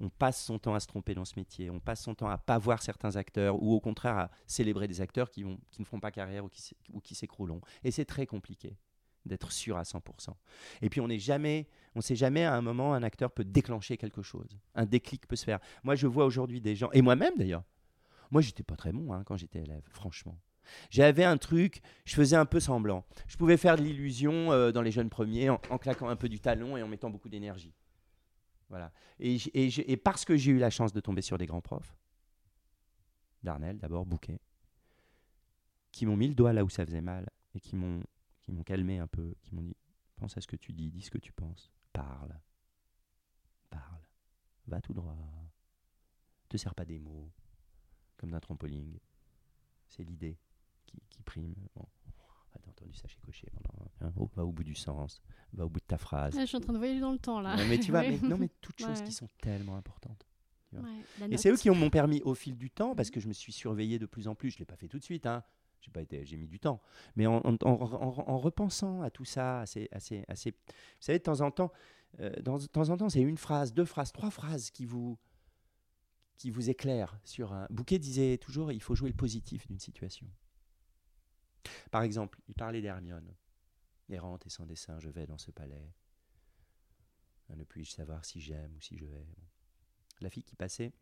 On passe son temps à se tromper dans ce métier, on passe son temps à pas voir certains acteurs ou au contraire à célébrer des acteurs qui, vont, qui ne feront pas carrière ou qui, ou qui s'écrouleront. Et c'est très compliqué. d'être sûr à 100%. Et puis on n'est jamais, on sait jamais à un moment un acteur peut déclencher quelque chose, un déclic peut se faire. Moi je vois aujourd'hui des gens, et moi-même d'ailleurs, moi j'étais pas très bon hein, quand j'étais élève, franchement. J'avais un truc, je faisais un peu semblant. Je pouvais faire de l'illusion euh, dans les jeunes premiers en, claquant un peu du talon et en mettant beaucoup d'énergie. Voilà. Et, parce que j'ai eu la chance de tomber sur des grands profs, Darnell d'abord, Bouquet, qui m'ont mis le doigt là où ça faisait mal et qui m'ont qui m'ont calmé un peu, qui m'ont dit pense à ce que tu dis, dis ce que tu penses, parle, parle, va tout droit, te sers pas des mots comme d'un trampoline, c'est l'idée qui, qui prime. Bon. Ah, T'as entendu ça chez Cochet pendant, hein, oh, va au bout du sens, va au bout de ta phrase. Ah, je suis en train de voyager dans le temps là. Non, mais tu vois, mais, non, mais toutes choses qui sont tellement importantes. tu vois. Ouais, la Et c'est eux qui ont- m'ont permis au fil du temps, parce que je me suis surveillé de plus en plus. Je l'ai pas fait tout de suite, hein. J'ai pas été, j'ai mis du temps. Mais en, en- en- en- en repensant à tout ça, à ces- à ces- à ces- vous savez, de temps en temps, euh, dans- de temps en temps, c'est une phrase, deux phrases, trois phrases qui vous qui vous éclairent sur un. Bouquet disait toujours, il faut jouer le positif d'une situation. Par exemple, il parlait d'Hermione. Errante et sans dessin, je vais dans ce palais. Ne puis-je savoir si j'aime ou si je Bon. La fille qui passait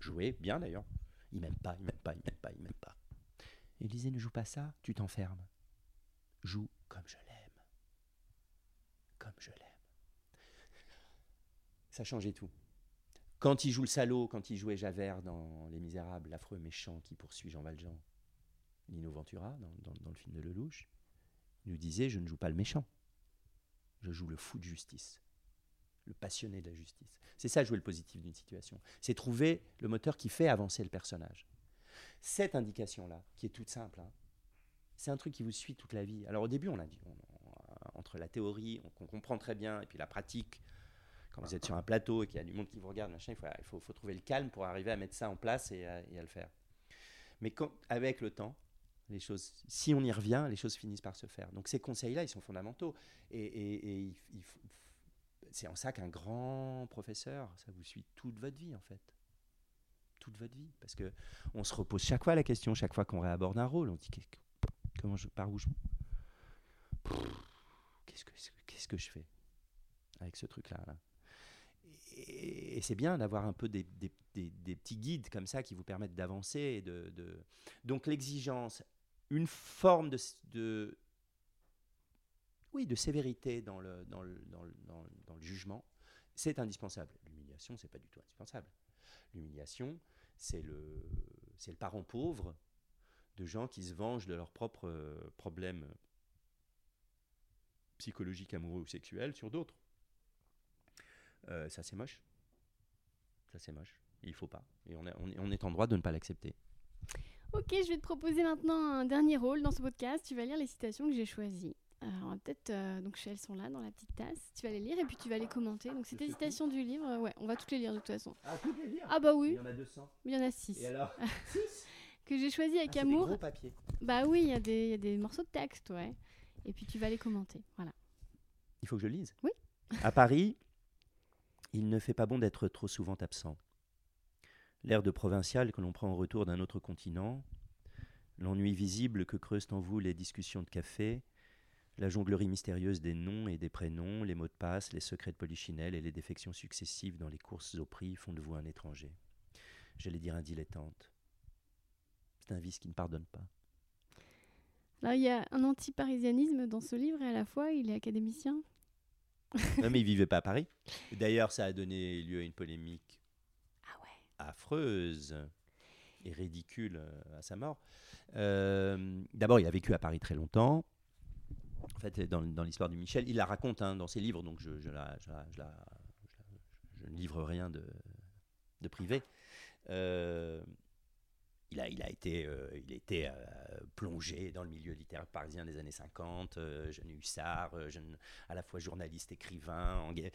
jouait bien d'ailleurs. Il m'aime pas, il m'aime pas, il m'aime pas, il m'aime pas. Il ne joue pas ça, tu t'enfermes. Joue comme je l'aime. Comme je l'aime. Ça changeait tout. Quand il joue le salaud, quand il jouait Javert dans Les Misérables, l'affreux méchant qui poursuit Jean Valjean, Lino Ventura, dans, le film de Lelouch, nous disait Je ne joue pas le méchant. Je joue le fou de justice. Le passionné de la justice. C'est ça, jouer le positif d'une situation. C'est trouver le moteur qui fait avancer le personnage. Cette indication-là, qui est toute simple, hein, c'est un truc qui vous suit toute la vie. Alors au début, on a dit, entre la théorie, on- qu'on comprend très bien, et puis la pratique, quand vous êtes sur un plateau et qu'il y a du monde qui vous regarde, il faut, trouver le calme pour arriver à mettre ça en place et à, le faire. Mais avec le temps, les choses, si on y revient, les choses finissent par se faire. Donc ces conseils-là, ils sont fondamentaux. Et, c'est en ça qu'un grand professeur, ça vous suit toute votre vie en fait. Toute votre vie. Parce que on se repose chaque fois la question, chaque fois qu'on réaborde un rôle, on dit comment je, par où je. Qu'est-ce que, qu'est-ce que je fais avec ce truc-là là? Et, c'est bien d'avoir un peu des, des- petits guides comme ça qui vous permettent d'avancer. Donc l'exigence, une forme de, oui, de sévérité dans le, dans le, dans le, dans le- jugement, c'est indispensable. L'humiliation, c'est pas du tout indispensable. L'humiliation, c'est le, c'est le parent pauvre de gens qui se vengent de leurs propres euh, problèmes psychologiques, amoureux ou sexuels sur d'autres. Euh, ça, c'est moche. Ça, c'est moche. Il faut pas. Et on est en droit de ne pas l'accepter. Ok, je vais te proposer maintenant un dernier rôle dans ce podcast. Tu vas lire les citations que j'ai choisies. Alors, on va peut-être. euh, donc, elles sont là dans la petite tasse. Tu vas les lire et puis tu vas les commenter. Donc, c'est des fais citations du livre. euh, Ouais, on va toutes les lire de toute façon. Ah, toutes les lire? Ah, bah oui, en a 200. il y en a six. alors? Que j'ai choisi avec Ah, amour. gros papiers. Bah oui, il y, a des- il y a des morceaux de texte, ouais. Et puis tu vas les commenter. Voilà. Il faut que je lise? Oui. À Paris, il ne fait pas bon d'être trop souvent absent. L'air de provincial que l'on prend au retour d'un autre continent, l'ennui visible que creusent en vous les discussions de café, la jonglerie mystérieuse des noms et des prénoms, les mots de passe, les secrets de polichinelle et les défections successives dans les courses au prix font de vous un étranger. J'allais dire un dilettante. C'est un vice qui ne pardonne pas. Alors il y a un anti-parisianisme dans ce livre et à la fois il est académicien. Non, mais il vivait pas à Paris. D'ailleurs, ça a donné lieu à une polémique. Affreuse et ridicule euh, à sa mort. Euh, D'abord, il a vécu à Paris très longtemps. En fait, dans, l'histoire du Michel, il la raconte hein, dans ses livres, donc je, ne livre rien de, de privé. Euh, il a, été, euh, euh, plongé dans le milieu littéraire parisien des années 50, euh, jeune hussard, jeune, à la fois journaliste, écrivain, en gue-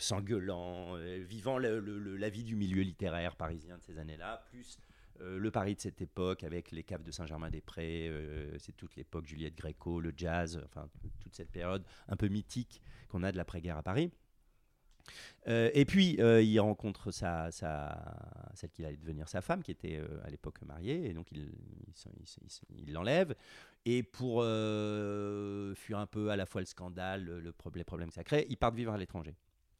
s'engueulant, vivant la vie du milieu littéraire parisien de ces années-là, plus le Paris de cette époque avec les caves de Saint-Germain-des-Prés, c'est toute l'époque Juliette Gréco, le jazz, enfin toute cette période un peu mythique qu'on a de l'après-guerre à Paris. Euh, et puis, euh, il rencontre sa, sa, celle qui allait devenir sa femme, qui était euh, à l'époque mariée, et donc il il il il il l'enlève. Et pour fuir un peu à la fois le scandale, le, le pro- les problèmes crée, ils partent vivre à l'étranger.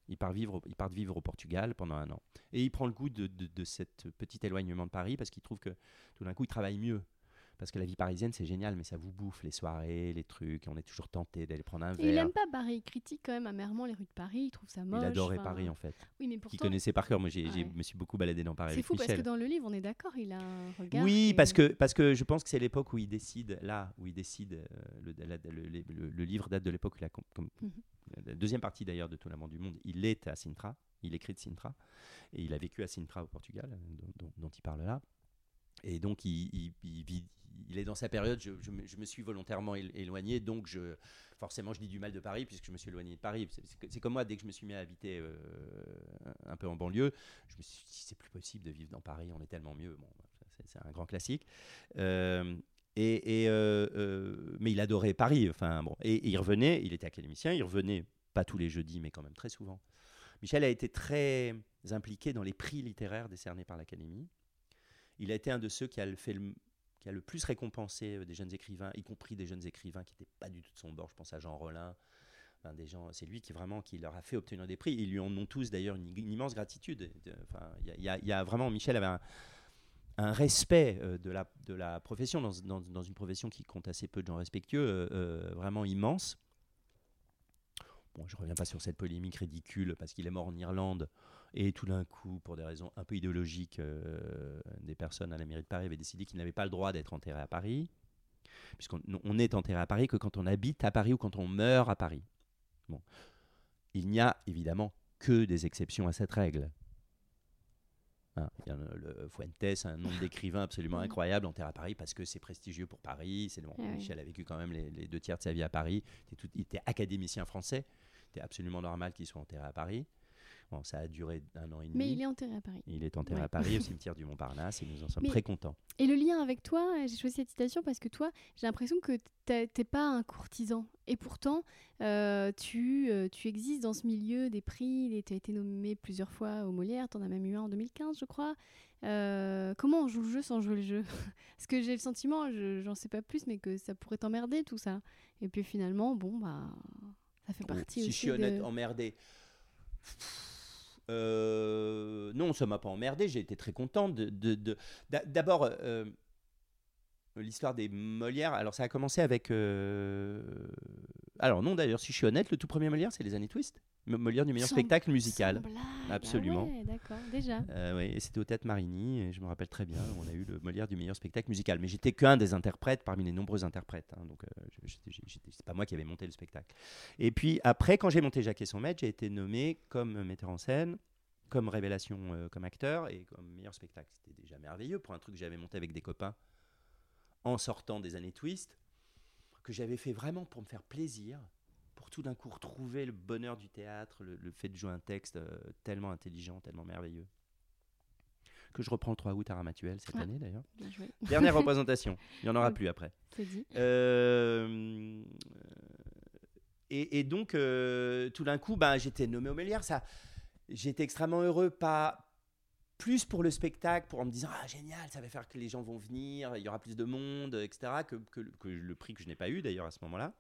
Ils partent vivre, ils partent vivre au Portugal pendant un an. Et il prend le goût de, de, de cet petit éloignement de Paris parce qu'il trouve que tout d'un coup, il travaille mieux. Parce que la vie parisienne, c'est génial, mais ça vous bouffe les soirées, les trucs. et On est toujours tenté d'aller prendre un Et il verre. aime pas Paris, il critique quand même amèrement les rues de Paris, il trouve ça moche. Il adorait Paris en fait. Oui, mais pourtant, connaissait par cœur. Moi, Ouais. me suis beaucoup baladé dans Paris c'est fou parce que dans le livre, on est d'accord, il a un regard. Oui, parce que, parce que je pense que c'est l'époque où il décide, là, où il décide, euh, le, la- le- le- le- le livre date de l'époque où il a, com- comme- Mhm. la deuxième partie d'ailleurs de Tout l'amant du monde, il est à Sintra, il écrit de Sintra, et il a vécu à Sintra au Portugal, euh, dont, dont- dont il parle là. Et donc, il, est dans sa période, je, me, suis volontairement él- éloigné, donc forcément je dis du mal de Paris, puisque je me suis éloigné de Paris. C'est- comme moi, dès que je me suis mis à habiter euh, un peu en banlieue, je me suis dit, c'est plus possible de vivre dans Paris, on est tellement mieux. Bon, c'est- un grand classique. Euh, et, euh, mais il adorait Paris. Enfin, bon. et il revenait, il était académicien, il revenait pas tous les jeudis, mais quand même très souvent. Michel a été très impliqué dans les prix littéraires décernés par l'Académie. Il a été un de ceux qui a le, plus récompensé euh, des jeunes écrivains, y compris des jeunes écrivains qui n'étaient pas du tout de son bord. Je pense à Jean Rollin. Enfin, des gens, c'est lui qui vraiment qui leur a fait obtenir des prix. Ils lui en ont tous d'ailleurs une, immense gratitude. De- Enfin, il y a- vraiment Michel avait un, respect euh, de, la, profession dans, une profession qui compte assez peu de gens respectueux, euh, vraiment immense. Bon, je reviens pas sur cette polémique ridicule parce qu'il est mort en Irlande et tout d'un coup, pour des raisons un peu idéologiques, euh, des personnes à la mairie de Paris avaient décidé qu'il n'avait pas le droit d'être enterré à Paris, puisqu'on on est enterré à Paris que quand on habite à Paris ou quand on meurt à Paris. Bon. Il n'y a évidemment que des exceptions à cette règle. Hein, le Fuentes, un nombre d'écrivains absolument incroyable, enterré à Paris parce que c'est prestigieux pour Paris. C'est bon, oui. Michel a vécu quand même les, les deux tiers de sa vie à Paris. Il était, tout- il était académicien français. C'était absolument normal qu'il soit enterré à Paris. Bon, ça a duré un an et demi. Mais il est enterré à Paris. Il est enterré Ouais. à Paris au cimetière du Montparnasse et nous en sommes Mais- très contents. Et le lien avec toi, euh, j'ai choisi cette citation parce que toi, j'ai l'impression que t'es pas un courtisan. Et pourtant, euh, tu, euh, tu existes dans ce milieu des prix. Tu as été nommé plusieurs fois au Molière. Tu en as même eu un en 2015, je crois. Euh, comment on joue le jeu sans jouer le jeu? Parce que j'ai le sentiment, je- j'en sais pas plus, mais que ça pourrait t'emmerder tout ça. Et puis finalement, bon, bah, ça fait partie si aussi je suis honnête, de... emmerdé. Euh, non, ça m'a pas emmerdé. J'ai été très content. De, de- de- d'a- D'abord, euh, l'histoire des Molières. Alors, ça a commencé avec. euh, Alors, non, d'ailleurs, si je suis honnête, le tout premier Molière, c'est les années Twist. Molière du meilleur Sans- spectacle musical. Blague. Absolument. Ah ouais, d'accord, déjà. Euh, oui, et c'était au Théâtre Marigny, et je me rappelle très bien, on a eu le Molière du meilleur spectacle musical. Mais j'étais qu'un des interprètes parmi les nombreux interprètes. hein, donc, euh, c'est pas moi qui avais monté le spectacle. Et puis après, quand j'ai monté Jacques et son maître, j'ai été nommé comme metteur en scène, comme révélation euh, comme acteur et comme meilleur spectacle. C'était déjà merveilleux pour un truc que j'avais monté avec des copains en sortant des années Twist, que j'avais fait vraiment pour me faire plaisir, pour tout d'un coup retrouver le bonheur du théâtre, le, le fait de jouer un texte euh, tellement intelligent, tellement merveilleux. Que je reprends le 3 août à Ramatuel cette Ah. année d'ailleurs. Dernière représentation, il n'y en aura plus après. Dit. Euh, et, et donc, euh, tout d'un coup, ben, j'étais nommé au Mélière. Ça, j'étais extrêmement heureux, pas plus pour le spectacle, pour en me disant ah génial, ça va faire que les gens vont venir, il y aura plus de monde, etc. Que, que- que le prix que je n'ai pas eu d'ailleurs à ce moment-là.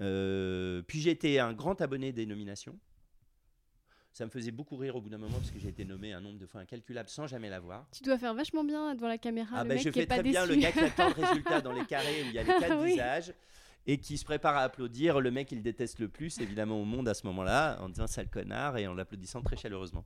Euh, puis j'ai été un grand abonné des nominations. Ça me faisait beaucoup rire au bout d'un moment parce que j'ai été nommé un nombre de fois incalculable sans jamais l'avoir. Tu dois faire vachement bien devant la caméra. Ah le bah, mec je qui est fais pas très bien le gars qui attend le résultat dans les carrés où il y a les quatre Oui. visages et qui se prépare à applaudir le mec qu'il déteste le plus évidemment au monde à ce moment-là en disant sale connard et en l'applaudissant très chaleureusement.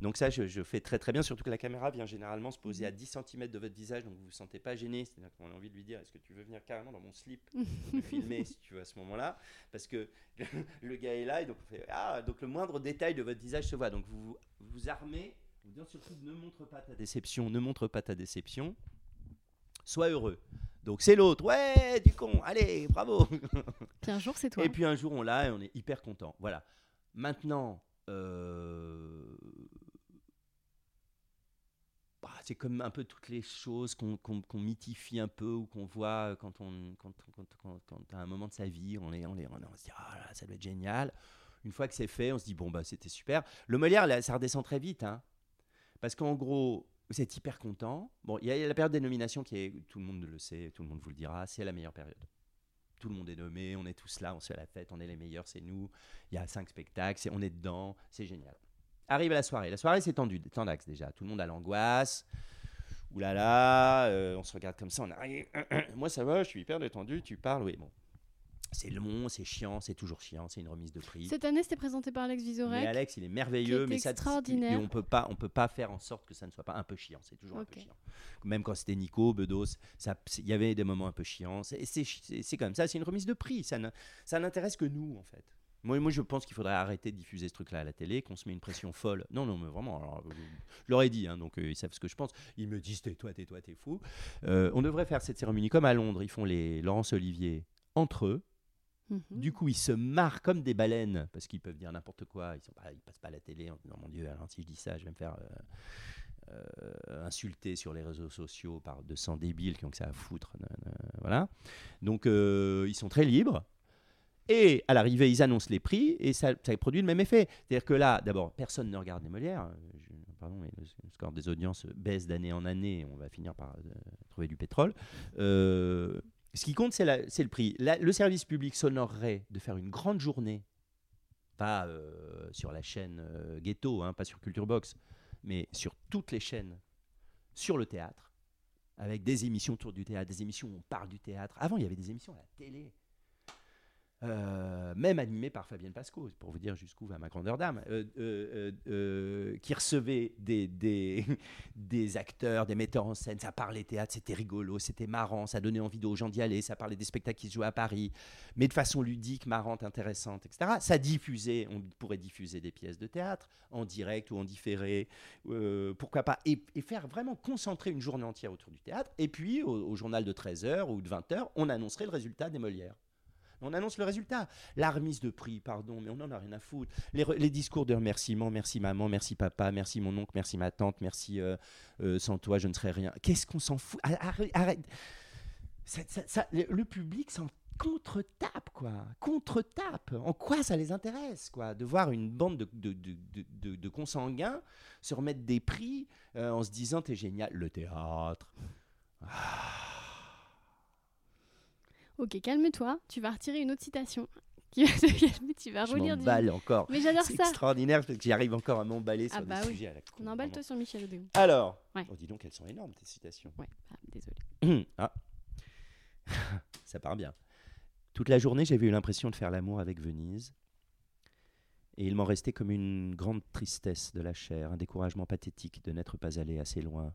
Donc ça je, je fais très très bien surtout que la caméra vient généralement se poser à 10 cm de votre visage donc vous vous sentez pas gêné, c'est-à-dire qu'on a envie de lui dire est-ce que tu veux venir carrément dans mon slip me filmer si tu veux à ce moment-là? Parce que le gars est là et donc on fait ah donc le moindre détail de votre visage se voit. Donc vous vous, vous armez vous disant surtout ne montre pas ta déception, ne montre pas ta déception, sois heureux. Donc c'est l'autre, ouais, du con, allez, bravo. Puis un jour, c'est toi. Et puis un jour on l'a et on est hyper content. Voilà. Maintenant, euh, bah, c'est comme un peu toutes les choses qu'on qu'on- qu'on mythifie un peu ou qu'on voit quand on, quand, quand, quand, quand à un moment de sa vie, on, est, on, est, on, se dit ah là, ça doit être génial. Une fois que c'est fait, on se dit bon bah c'était super. Le Molière, là, ça redescend très vite, hein, parce qu'en gros, vous êtes hyper content. Bon, il y a la période des nominations qui est, tout le monde le sait, tout le monde vous le dira, c'est la meilleure période. Tout le monde est nommé, on est tous là, on se fait la fête, on est les meilleurs, c'est nous. Il y a cinq spectacles, on est dedans, c'est génial. Arrive la soirée. La soirée, c'est tendu, tendax déjà. Tout le monde a l'angoisse. Ouh là là, euh, on se regarde comme ça, on arrive. Moi, ça va, je suis hyper détendu, tu parles, oui, bon. C'est long, c'est chiant, c'est toujours chiant, c'est une remise de prix. Cette année, c'était présenté par Alex Vizorek. Mais Alex, il est merveilleux, mais ça extraordinaire. Et on peut pas, on peut pas faire en sorte que ça ne soit pas un peu chiant. C'est toujours un peu chiant. Même quand c'était Nico, Bedos, il y avait des moments un peu chiants. C'est, comme ça. C'est une remise de prix. Ça, n'intéresse que nous, en fait. Moi, moi, je pense qu'il faudrait arrêter de diffuser ce truc-là à la télé, qu'on se met une pression folle. Non, non, mais vraiment. alors, je leur ai dit, hein, donc euh, ils savent ce que je pense. Ils me disent tais-toi, tais-toi, t'es fou. Euh, on devrait faire cette cérémonie comme à Londres. Ils font les Laurence Olivier entre eux. Mhm. Du coup, ils se marrent comme des baleines parce qu'ils peuvent dire n'importe quoi. Ils sont pas, passent pas la télé en disant mon Dieu, alors si je dis ça, je vais me faire euh, euh, insulter sur les réseaux sociaux par 200 débiles qui ont que ça à foutre. voilà. Donc, euh, ils sont très libres. Et à l'arrivée, ils annoncent les prix et ça, produit le même effet. C'est-à-dire que là, d'abord, personne ne regarde les Molières. Je- pardon, mais le score des audiences baisse d'année en année. On va finir par trouver du pétrole. Ce qui compte, c'est le prix. Le service public s'honorerait de faire une grande journée, pas euh, sur la chaîne euh, Ghetto, hein, pas sur Culture Box, mais sur toutes les chaînes, sur le théâtre, avec des émissions autour du théâtre, des émissions où on parle du théâtre. Avant, il y avait des émissions à la télé. Euh, même animées par Fabienne Pasco, pour vous dire jusqu'où va ma grandeur d'âme, euh, euh, qui recevait des, acteurs, des metteurs en scène, ça parlait théâtre, c'était rigolo, c'était marrant, ça donnait envie aux gens d'y aller, ça parlait des spectacles qui se jouaient à Paris, mais de façon ludique, marrante, intéressante, etc. Ça diffusait, on pourrait diffuser des pièces de théâtre en direct ou en différé, pourquoi pas, et, et faire vraiment concentrer une journée entière autour du théâtre, et puis au, au journal de 13h ou de 20h, on annoncerait le résultat des Molières. On annonce le résultat. La remise de prix, pardon, mais on n'en a rien à foutre. Les, discours de remerciement, merci maman, merci papa, merci mon oncle, merci ma tante, merci euh, euh, sans toi je ne serais rien. Qu'est-ce qu'on s'en fout? Arrête. le, public s'en contre-tape, quoi. Contre-tape. En quoi ça les intéresse, quoi? De voir une bande de, consanguins se remettre des prix euh, en se disant t'es génial. Le théâtre. Ok, calme-toi. Tu vas retirer une autre citation. Qui va te calmer, tu vas Je relire du. encore. Mais j'adore C'est ça. extraordinaire parce que j'y arrive encore à m'emballer sur Ah bah des oui. sujets à la con. On emballe toi sur Michel Odéon. Alors, Ouais. oh, dis donc, elles sont énormes tes citations. Ouais, ah, désolé. ah. Ça part bien. Toute la journée, j'avais eu l'impression de faire l'amour avec Venise. Et il m'en restait comme une grande tristesse de la chair, un découragement pathétique de n'être pas allé assez loin,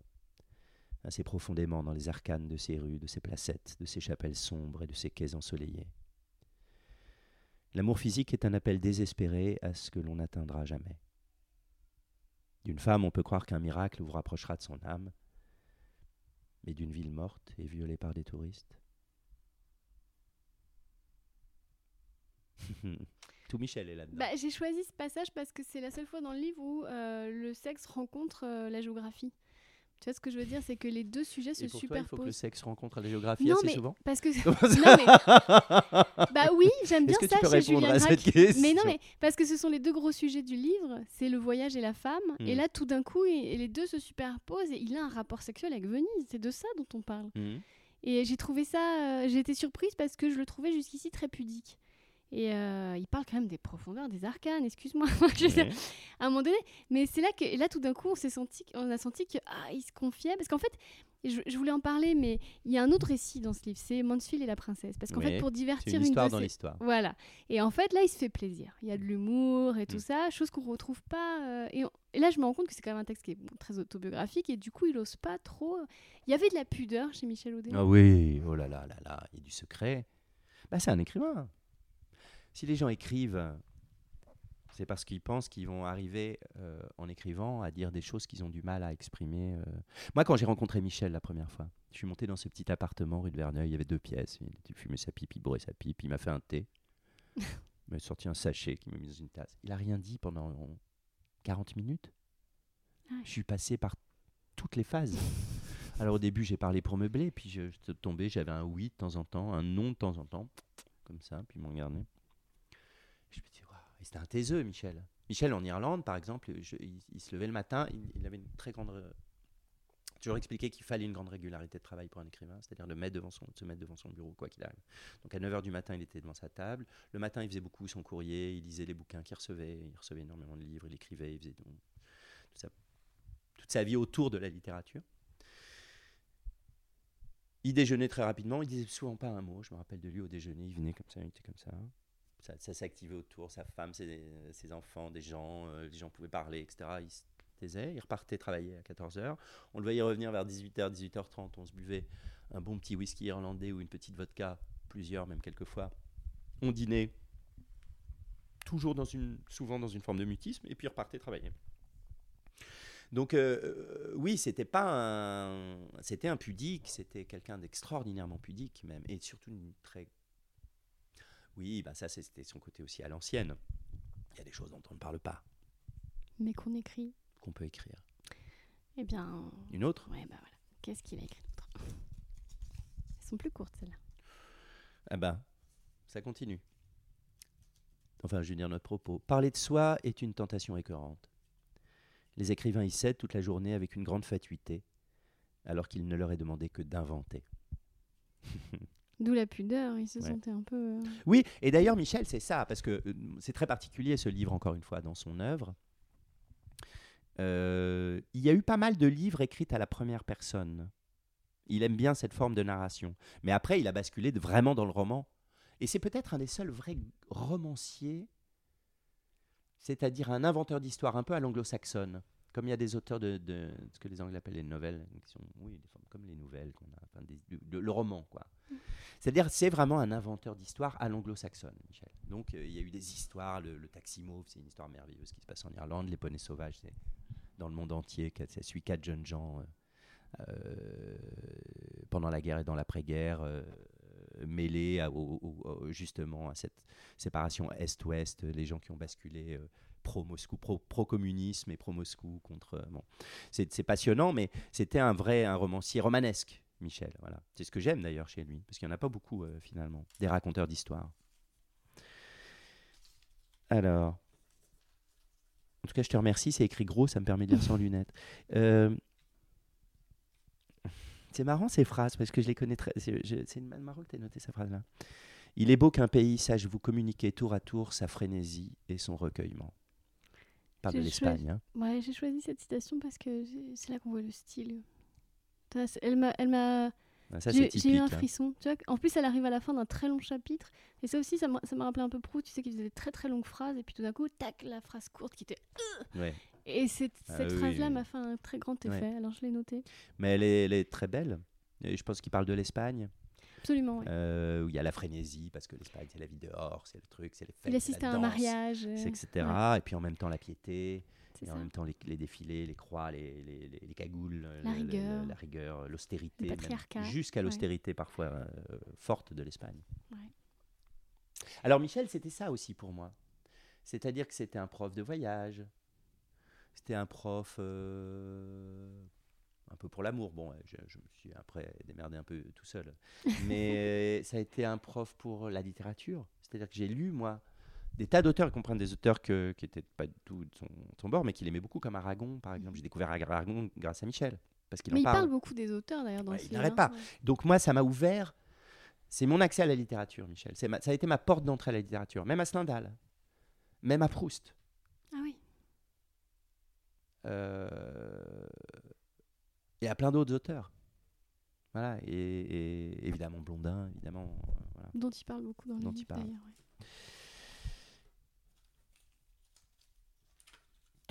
assez profondément dans les arcanes de ces rues, de ces placettes, de ces chapelles sombres et de ces quais ensoleillés. L'amour physique est un appel désespéré à ce que l'on n'atteindra jamais. D'une femme, on peut croire qu'un miracle vous rapprochera de son âme, mais d'une ville morte et violée par des touristes. Tout Michel est. Bah, j'ai choisi ce passage parce que c'est la seule fois dans le livre où euh, le sexe rencontre euh, la géographie. Tu vois ce que je veux dire? C'est que les deux sujets se toi, il faut que le superposent. sexe rencontre la géographie Non, assez mais- souvent? Parce que. Non, mais. Bah oui, j'aime bien que ça tu peux chez répondre Julien à Gracq. cette question? Mais non, mais parce que ce sont les deux gros sujets du livre, c'est le voyage et la femme. Et Hmm. là, tout d'un coup, et, et les deux se superposent et il a un rapport sexuel avec Venise. C'est de ça dont on parle. Mhm. Et j'ai trouvé ça, euh, j'ai été surprise parce que je le trouvais jusqu'ici très pudique. Et euh, il parle quand même des profondeurs, des arcanes, excuse-moi. Ouais. à un moment donné. Mais c'est là que, et là, tout d'un coup, on s'est senti, on a senti que ah, il se confiait, parce qu'en fait, je, je voulais en parler, mais il y a un autre récit dans ce livre, c'est Mansfield et la princesse, parce qu'en fait, pour divertir une une, histoire de dans ses- l'histoire. voilà. Et en fait, là, il se fait plaisir. Il y a de l'humour et tout Mm. ça, chose qu'on retrouve pas. euh, et, on- et là, je me rends compte que c'est quand même un texte qui est très autobiographique, et du coup, il ose pas trop. Il y avait de la pudeur chez Michel Audet. Ah oui, oh là là là là, il y a du secret. Bah, c'est un écrivain. Si les gens écrivent, c'est parce qu'ils pensent qu'ils vont arriver euh, en écrivant à dire des choses qu'ils ont du mal à exprimer. euh. Moi, quand j'ai rencontré Michel la première fois, je suis monté dans ce petit appartement rue de Verneuil, il y avait deux pièces. Il fumé sa pipe, il bourrait sa pipe, il m'a fait un thé. il m'a sorti un sachet qu'il m'a mis dans une tasse. Il a rien dit pendant 40 minutes. Ah. Je suis passé par toutes les phases. Alors au début, j'ai parlé pour meubler, puis je, je tombais, j'avais un oui de temps en temps, un non de temps en temps, comme ça, puis il m'en regardait. Je me dis. C'était un taiseux, Michel. Michel, en Irlande, par exemple, il, se levait le matin, il, avait une très grande. toujours expliqué qu'il fallait une grande régularité de travail pour un écrivain, c'est-à-dire de, se mettre devant son bureau, quoi qu'il arrive. Donc à 9h du matin, il était devant sa table. Le matin, il faisait beaucoup son courrier, il lisait les bouquins qu'il recevait, il recevait énormément de livres, il écrivait, il faisait toute sa vie autour de la littérature. Il déjeunait très rapidement, il disait souvent pas un mot. Je me rappelle de lui au déjeuner, il venait comme ça, il était comme ça. Ça, ça s'activait autour, sa femme, ses, enfants, des gens, euh, les gens pouvaient parler, etc. Il se taisait, il repartait travailler à 14h. On le voyait revenir vers 18h, 18h30. On se buvait un bon petit whisky irlandais ou une petite vodka, plusieurs même quelquefois. On dînait, toujours dans une, souvent dans une forme de mutisme, et puis il repartait travailler. Donc euh, euh, oui, c'était pas un, c'était un pudique, c'était quelqu'un d'extraordinairement pudique même, et surtout une très, oui, bah ça c'était son côté aussi à l'ancienne. Il y a des choses dont on ne parle pas, Mais qu'on écrit. qu'on peut écrire. Eh bien, Une autre? Ouais, bah voilà. Qu'est-ce qu'il a écrit d'autre? Elles sont plus courtes, celles-là. Ah ben, ça continue. Enfin, je veux dire notre propos. Parler de soi est une tentation écœurante. Les écrivains y cèdent toute la journée avec une grande fatuité, alors qu'il ne leur est demandé que d'inventer. D'où la pudeur, ils se Ouais. sentaient un peu. euh, Oui, et d'ailleurs, Michel, c'est ça, parce que euh, c'est très particulier ce livre, encore une fois, dans son œuvre. Euh, il y a eu pas mal de livres écrits à la première personne. Il aime bien cette forme de narration. Mais après, il a basculé vraiment dans le roman. Et c'est peut-être un des seuls vrais romanciers, c'est-à-dire un inventeur d'histoire un peu à l'anglo-saxonne. Comme il y a des auteurs de, de ce que les Anglais appellent les nouvelles, qui sont, oui, des formes comme les nouvelles qu'on a, enfin, des- de- de- le roman, quoi. C'est-à-dire, c'est vraiment un inventeur d'histoire à l'anglo-saxonne, Michel. Donc, euh, il y a eu des histoires. Le, le taxi mauve, c'est une histoire merveilleuse qui se passe en Irlande. Les poneys sauvages, dans le monde entier. Ça suit quatre jeunes gens euh, euh, pendant la guerre et dans l'après-guerre, mêlés justement à cette séparation Est-Ouest, les gens qui ont basculé. pro-Moscou, pro- pro-communisme et pro-Moscou contre. bon. C'est passionnant, mais c'était un vrai un romancier romanesque, Michel. Voilà. C'est ce que j'aime d'ailleurs chez lui, parce qu'il n'y en a pas beaucoup euh, finalement, des raconteurs d'histoire. Alors, en tout cas, je te remercie. C'est écrit gros, ça me permet de lire sans lunettes. Euh, c'est marrant ces phrases parce que je les connais très. C'est c'est marrant que tu aies noté cette phrase-là. Il est beau qu'un pays sache vous communiquer tour à tour sa frénésie et son recueillement. Parle de l'Espagne. hein. Ouais, j'ai choisi cette citation parce que c'est là qu'on voit le style. Elle m'a, elle m'a, Ah, j'ai, eu un hein. frisson. Tu vois, en plus, elle arrive à la fin d'un très long chapitre. Et ça aussi, ça m'a, rappelé un peu Proust. Tu sais, qu'il faisait des très très longues phrases. Et puis tout d'un coup, tac, la phrase courte qui était. Ouais. Et cette, Ah cette oui, phrase-là oui. m'a fait un très grand effet. Alors je l'ai noté. Mais elle est, elle est très belle. Et je pense qu'il parle de l'Espagne, Absolument, euh, où il y a la frénésie, parce que l'Espagne, c'est la vie dehors, c'est le truc, c'est les fêtes, Il assiste à un mariage. euh, etc. ouais, Et puis en même temps, la piété, et ça. en même temps, les, les défilés, les croix, les, les, les- les cagoules, le- La rigueur. la rigueur, l'austérité, jusqu'à ouais. l'austérité parfois euh, forte de l'Espagne. Ouais. Alors Michel, c'était ça aussi pour moi. C'est-à-dire que c'était un prof de voyage, c'était un prof euh, un peu pour l'amour. Bon, je, je me suis après démerdé un peu tout seul. Mais ça a été un prof pour la littérature. C'est-à-dire que j'ai lu, moi, des tas d'auteurs, y compris des auteurs que, qui n'étaient pas du tout de son, bord, mais qu'il aimait beaucoup, comme Aragon, par exemple. J'ai découvert Aragon grâce à Michel, parce qu'il Mais en il parle. parle beaucoup des auteurs d'ailleurs dans Ouais, ce il livre, n'arrête hein, pas. ouais. Donc moi, ça m'a ouvert. C'est mon accès à la littérature, Michel. Ma- ça a été ma porte d'entrée à la littérature. Même à Stendhal, même à Proust. Ah oui. Euh, et à plein d'autres auteurs. Voilà, et, et évidemment Blondin, évidemment. euh, voilà. Dont il parle beaucoup dans le livre d'ailleurs. ouais.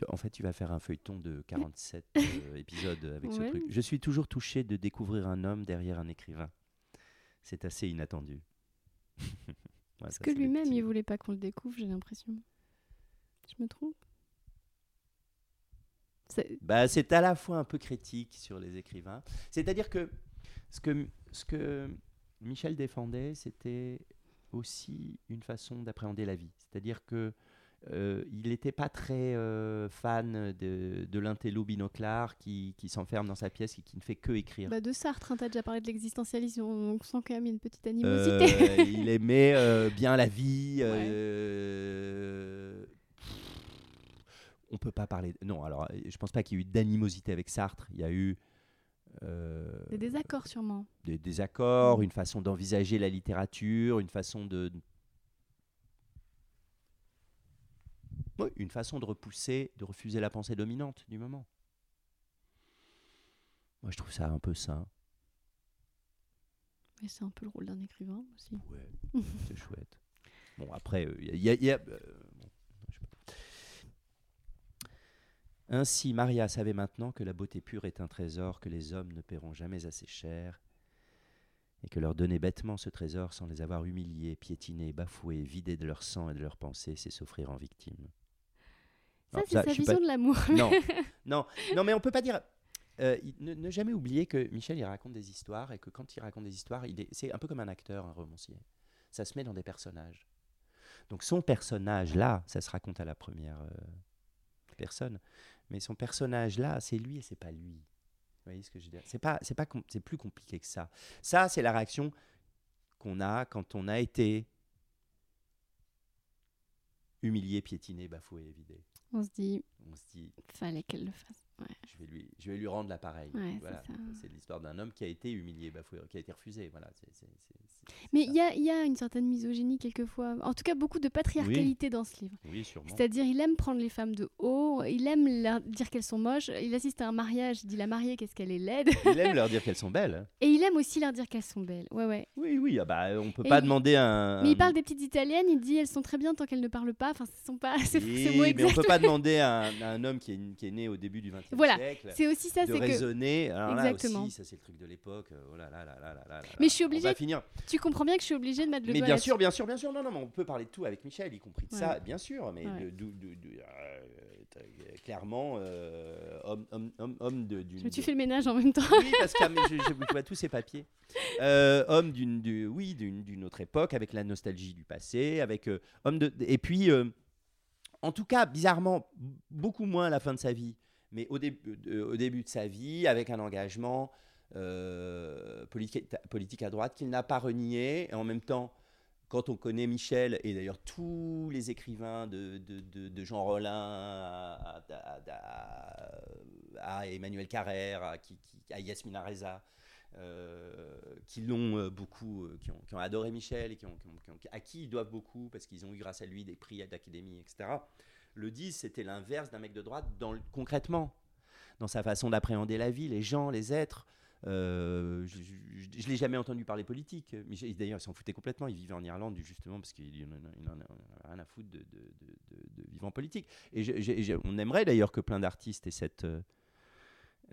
En fait, tu vas faire un feuilleton de 47 euh, épisodes avec ce truc. Je suis toujours touché de découvrir un homme derrière un écrivain. C'est assez inattendu. Ouais, Parce ça, que lui-même, il voulait pas qu'on le découvre, j'ai l'impression. Je me trompe? C'est- Bah, c'est à la fois un peu critique sur les écrivains. C'est-à-dire que ce, que ce que Michel défendait, c'était aussi une façon d'appréhender la vie. C'est-à-dire que euh, il n'était pas très euh, fan de, de l'intello binoclard qui, qui s'enferme dans sa pièce et qui ne fait que écrire. Bah, de Sartre, hein, t'as déjà parlé de l'existentialisme, on, on sent quand même une petite Euh, animosité. il aimait euh, bien la vie. euh, on peut pas parler. Non, alors je pense pas qu'il y ait eu d'animosité avec Sartre. Il y a eu euh, Des désaccords sûrement. des désaccords, une façon d'envisager la littérature, une façon de. Une façon de repousser, de refuser la pensée dominante du moment. Moi, je trouve ça un peu sain. Mais c'est un peu le rôle d'un écrivain aussi. Ouais, c'est chouette. Bon, après, il y a. y a- euh, bon, je sais pas. Ainsi, Maria savait maintenant que la beauté pure est un trésor que les hommes ne paieront jamais assez cher, et que leur donner bêtement ce trésor sans les avoir humiliés, piétinés, bafoués, vidés de leur sang et de leurs pensées, c'est s'offrir en victime. Ça, c'est sa vision pas- de l'amour. Non, non, non, mais on peut pas dire. euh, ne, ne jamais oublier que Michel il raconte des histoires et que quand il raconte des histoires, il est, c'est un peu comme un acteur, un romancier. Ça se met dans des personnages. Donc son personnage là, ça se raconte à la première euh, personne, mais son personnage là, c'est lui et c'est pas lui. Vous voyez ce que je veux dire? C'est pas, c'est pas, c'est plus compliqué que ça. Ça, c'est la réaction qu'on a quand on a été humilié, piétiné, bafoué, évidé. On se dit, On se dit, fallait qu'elle le fasse. Ouais. je vais lui, je vais lui rendre l'appareil. Ouais, c'est voilà. C'est l'histoire d'un homme qui a été humilié, bafoué, qui a été refusé. Voilà. c'est- c'est- c'est- c'est- c'est Mais il y a, il y a une certaine misogynie quelquefois. En tout cas, beaucoup de patriarcalité dans ce livre. Oui. C'est-à-dire, il aime prendre les femmes de haut, il aime leur dire qu'elles sont moches. Il assiste à un mariage, il dit la mariée, qu'est-ce qu'elle est laide. Il aime leur dire qu'elles sont belles. hein. Et il aime aussi leur dire qu'elles sont belles. Ouais, ouais. Oui, oui. Ah bah, on peut Et pas il- demander un. Mais il parle des petites italiennes, il dit elles sont très bien tant qu'elles ne parlent pas. Enfin, ce sont pas ces, Oui, mais on exacts. peut pas demander à un, à un homme qui est, qui est né au début du XXe Voilà, C'est aussi ça, c'est que raisonner. Alors là Exactement. aussi, ça c'est le truc de l'époque. euh, Oh là là là là là là là Mais là. je suis obligée- finir. tu comprends bien que je suis obligée de mettre le Mais bien sûr, bien sûr, bien sûr. Non, non, mais on peut parler de tout avec Michel, y compris de ça, bien sûr. Mais Ouais. de- euh, clairement, euh, homme, homme, homme, homme de, me suis fait le ménage en même temps. Oui, parce que ah, mais je, je- vois tous ces papiers. Euh, homme d'une, du- oui, d'une, autre époque, avec la nostalgie du passé, avec euh, homme de, et puis, en tout cas, bizarrement, beaucoup moins à la fin de sa vie, mais au début, de, au début de sa vie, avec un engagement euh, politique, politique à droite qu'il n'a pas renié, et en même temps. Quand on connaît Michel, et d'ailleurs tous les écrivains de, de, de- Jean Rollin à, Emmanuel Carrère, à, qui, qui- Yasmina Reza, euh, qui l'ont euh, beaucoup, euh, qui, ont, adoré Michel et qui ont- à qui ils doivent beaucoup parce qu'ils ont eu grâce à lui des prix d'académie, etc. Le 10, c'était l'inverse d'un mec de droite dans concrètement, dans sa façon d'appréhender la vie, les gens, les êtres. Euh, je ne l'ai jamais entendu parler politique. D'ailleurs, il s'en foutait complètement. Il vivait en Irlande justement parce qu'il il en a- rien à foutre de, de, vivre en politique. Et on aimerait d'ailleurs que plein d'artistes aient cette. euh,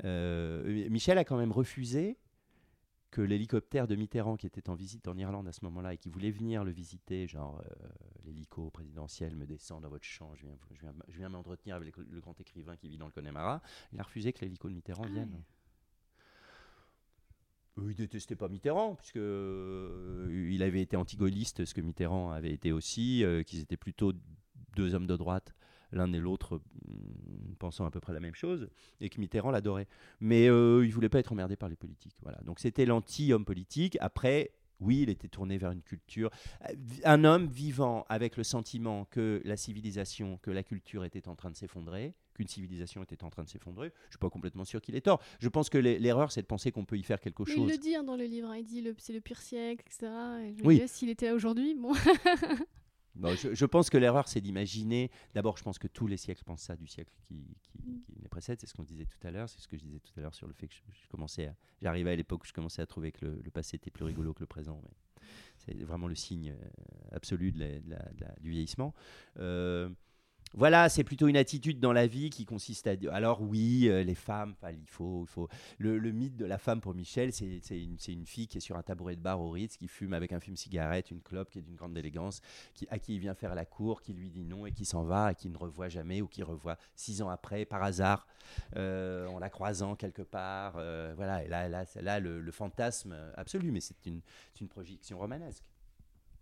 euh, Michel a quand même refusé que l'hélicoptère de Mitterrand, qui était en visite en Irlande à ce moment-là et qui voulait venir le visiter, genre euh, l'hélico présidentiel me descend dans votre champ, je viens, je viens, je viens m'entretenir avec le, le grand écrivain qui vit dans le Connemara, il a refusé que l'hélico de Mitterrand Ah vienne. ouais. Euh, Il détestait pas Mitterrand, puisque euh, il avait été anti-gaulliste, ce que Mitterrand avait été aussi, euh, qu'ils étaient plutôt deux hommes de droite, l'un et l'autre hum, pensant à peu près la même chose, et que Mitterrand l'adorait. Mais euh, il voulait pas être emmerdé par les politiques. Voilà. Donc c'était l'anti-homme politique. Après, oui, il était tourné vers une culture. Euh, Un homme vivant avec le sentiment que la civilisation, que la culture était en train de s'effondrer, qu'une civilisation était en train de s'effondrer, je suis pas complètement sûr qu'il ait tort. Je pense que l'e- l'erreur, c'est de penser qu'on peut y faire quelque Mais chose. il le dit hein, dans le livre, hein, il dit c'est le pire siècle, etc. Et je me Oui. s'il était là aujourd'hui, bon. Je, pense que l'erreur, c'est d'imaginer. D'abord, je pense que tous les siècles pensent ça du siècle qui, les précède. C'est ce qu'on disait tout à l'heure. C'est ce que je disais tout à l'heure sur le fait que je, commençais. J'arrivais à l'époque où je commençais à trouver que le, passé était plus rigolo que le présent. C'est vraiment le signe euh, absolu du vieillissement. Euh, voilà, c'est plutôt une attitude dans la vie qui consiste à dire. Alors oui, euh, les femmes, il faut, il faut. Le, mythe de la femme pour Michel, c'est une, une fille qui est sur un tabouret de bar au Ritz, qui fume avec un fume-cigarette, une clope, qui est d'une grande élégance, qui, à qui il vient faire la cour, qui lui dit non et qui s'en va, et qui ne revoit jamais ou qui revoit six ans après par hasard euh, en la croisant quelque part. euh, voilà, et là, là, là le, le fantasme absolu, mais c'est une, c'est une projection romanesque.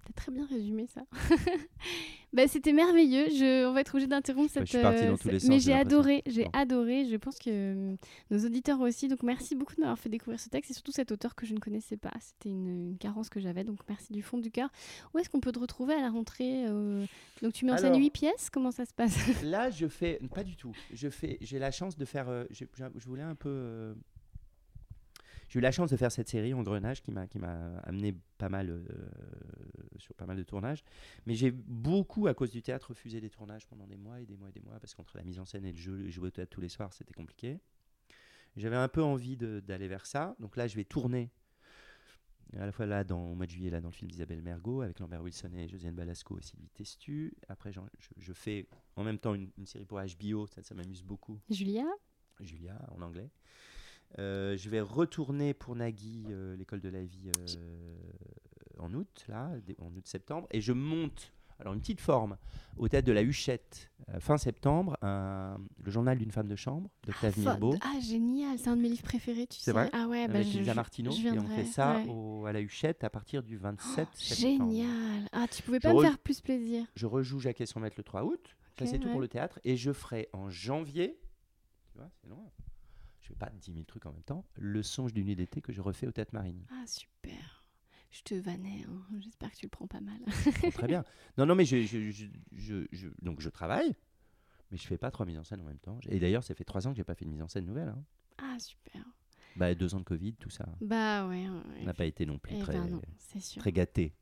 T'as très bien résumé ça. bah, c'était merveilleux. Je... On va être obligé d'interrompre cette. je suis partie dans tous les sens, Mais j'ai adoré, j'ai Bon. adoré. Je pense que euh, nos auditeurs aussi. Donc merci beaucoup de m'avoir fait découvrir ce texte et surtout cet auteur que je ne connaissais pas. C'était une, une carence que j'avais. Donc merci du fond du cœur. Où est-ce qu'on peut te retrouver à la rentrée euh, Donc tu mets en scène Alors- 8 pièces? Comment ça se passe? Là, je fais pas du tout. Je fais, j'ai la chance de faire. euh, je voulais un peu. euh, j'ai eu la chance de faire cette série Engrenage qui m'a qui m'a amené pas mal euh, sur pas mal de tournages. Mais j'ai beaucoup à cause du théâtre refusé des tournages pendant des mois et des mois et des mois parce qu'entre la mise en scène et le jeu, jouer au théâtre tous les soirs, c'était compliqué. J'avais un peu envie d'aller vers ça. Donc là, je vais tourner. À la fois là, dans, au mois de juillet, là, dans le film d'Isabelle Mergot, avec Lambert Wilson et Josiane Balasco et Sylvie Testu. Après, je, je fais en même temps une, une série pour HBO, ça, ça m'amuse beaucoup. Julia? Julia, en anglais. Euh, je vais retourner pour Nagui, euh, l'école de la vie, euh, en août, là, en août-septembre. Et je monte, alors une petite forme, au théâtre de la Huchette, fin septembre, un- le journal d'une femme de chambre, d'Octave Fo- Mirbeau. Ah génial, c'est un de mes livres préférés, tu C'est sais. vrai Ah ouais, bah, avec je, Lisa je- Martineau, je et on viendrai, fait ça ouais. au- à la Huchette à partir du 27 septembre. Génial. Ah, tu pouvais Je pas me re- faire plus plaisir. Je rejoue Jacques et son maître le 3 août. Ça, Ok, c'est tout ouais. pour le théâtre. Et je ferai en janvier, tu vois, c'est loin. Je fais pas 10 000 trucs en même temps. Le songe d'une nuit d'été que je refais au Théâtre Marigny. Ah super. Je te vannais, hein. j'espère que tu le prends pas mal. Très bien. Non, non, mais je, je, je- donc je travaille, mais je fais pas trois mises en scène en même temps. Et d'ailleurs, ça fait trois ans que j'ai pas fait de mise en scène nouvelle. hein. Ah super. Bah, deux ans de Covid, tout ça. Bah ouais. ouais, On n'a pas été non plus Eh très, ben non, très gâtés.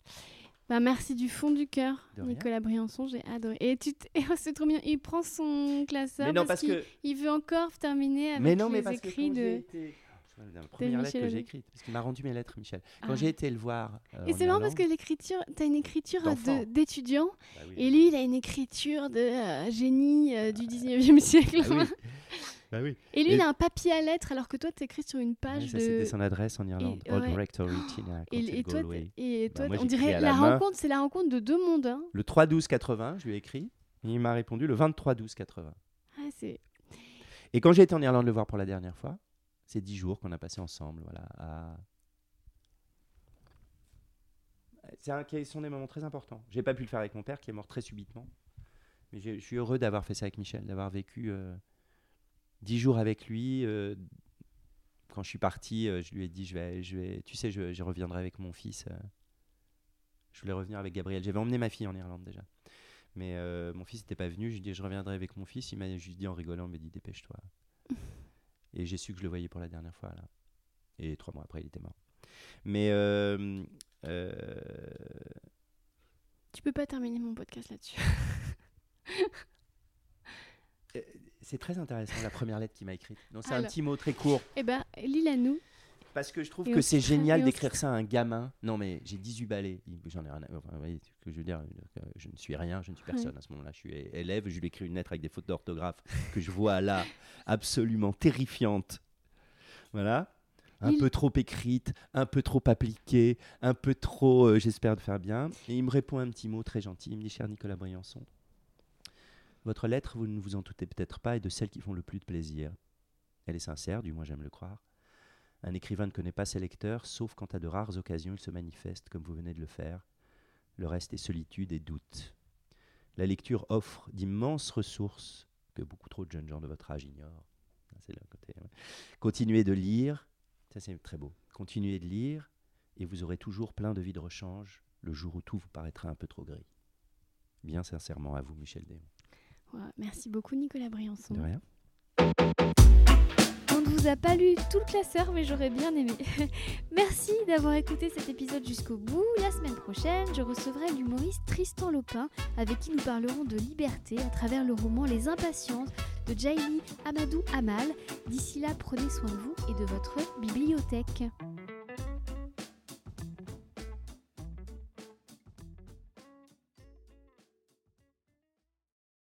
Bah merci du fond du cœur. Nicolas Briançon, j'ai adoré. Et tu t- oh, c'est trop bien, il prend son classeur non, parce, parce qu'il que. il veut encore terminer avec Mais non, les mais parce que écrits j'ai de. été- Ah, La première lettre Michel que j'ai écrite, parce qu'il m'a rendu mes lettres, Michel. Quand Ah. j'ai été le voir. euh, Et c'est marrant parce que l'écriture, t'as une écriture d'étudiant Bah oui. et lui il a une écriture de euh, génie euh, du 19e siècle. Bah oui. Bah oui. Et lui Et- il a un papier à lettres alors que toi t'écris sur une Ouais, page ça, de. c'était son adresse en Irlande. Old ouais. Rectory, Tina, Et, et toi, Bah, moi, on dirait la, main. rencontre, c'est la rencontre de deux mondes. Hein. Le 3-12-80, je lui ai écrit. Et il m'a répondu le 23-12-80. Ah, Et quand j'ai été en Irlande le voir pour la dernière fois, c'est 10 jours qu'on a passé ensemble. Voilà, à... C'est un, qui sont des moments très importants. J'ai pas pu le faire avec mon père qui est mort très subitement. Mais je suis heureux d'avoir fait ça avec Michel, d'avoir vécu euh, 10 jours avec lui. euh, quand je suis parti, euh, je lui ai dit je vais, je vais, tu sais, je, je reviendrai avec mon fils. euh, je voulais revenir avec Gabriel. J'avais emmené ma fille en Irlande déjà. Mais mon fils n'était pas venu. Je lui ai dit je reviendrai avec mon fils. Il m'a juste dit en rigolant, il m'a dit dépêche-toi. Et j'ai su que je le voyais pour la dernière fois là. Et trois mois après, il était mort. Mais Tu peux pas terminer mon podcast là-dessus. c'est très intéressant la première lettre qu'il m'a écrite. Non, c'est un petit mot très court. Eh ben, lis-la nous. Parce que je trouve Et que c'est génial d'écrire ça à un gamin. Non, mais j'ai 18 balais. J'en ai rien à... enfin, vous voyez ce que je veux dire. euh, Je ne suis rien, je ne suis personne à ce moment-là. Je suis élève. Je lui écris une lettre avec des fautes d'orthographe que je vois là, absolument terrifiantes. Voilà. Un Il- peu trop écrite, un peu trop appliquée, un peu trop, euh, j'espère, de faire bien. Et il me répond un petit mot très gentil. Il me dit Cher Nicolas Briançon, votre lettre, vous ne vous en doutez peut-être pas, est de celles qui font le plus de plaisir. Elle est sincère, du moins j'aime le croire. Un écrivain ne connaît pas ses lecteurs, sauf quand à de rares occasions il se manifeste, comme vous venez de le faire. Le reste est solitude et doute. La lecture offre d'immenses ressources que beaucoup trop de jeunes gens de votre âge ignorent. Ça, C'est côté, ouais. Continuez de lire, ça c'est très beau. Continuez de lire et vous aurez toujours plein de vies de rechange le jour où tout vous paraîtra un peu trop gris. Bien sincèrement à vous, Michel Déon. Merci beaucoup, Nicolas Briançon. De rien. On ne vous a pas lu tout le classeur, mais j'aurais bien aimé. Merci d'avoir écouté cet épisode jusqu'au bout. La semaine prochaine, je recevrai l'humoriste Tristan Lopin, avec qui nous parlerons de liberté à travers le roman Les Impatiences de Jaili Amadou Amal. D'ici là, prenez soin de vous et de votre bibliothèque.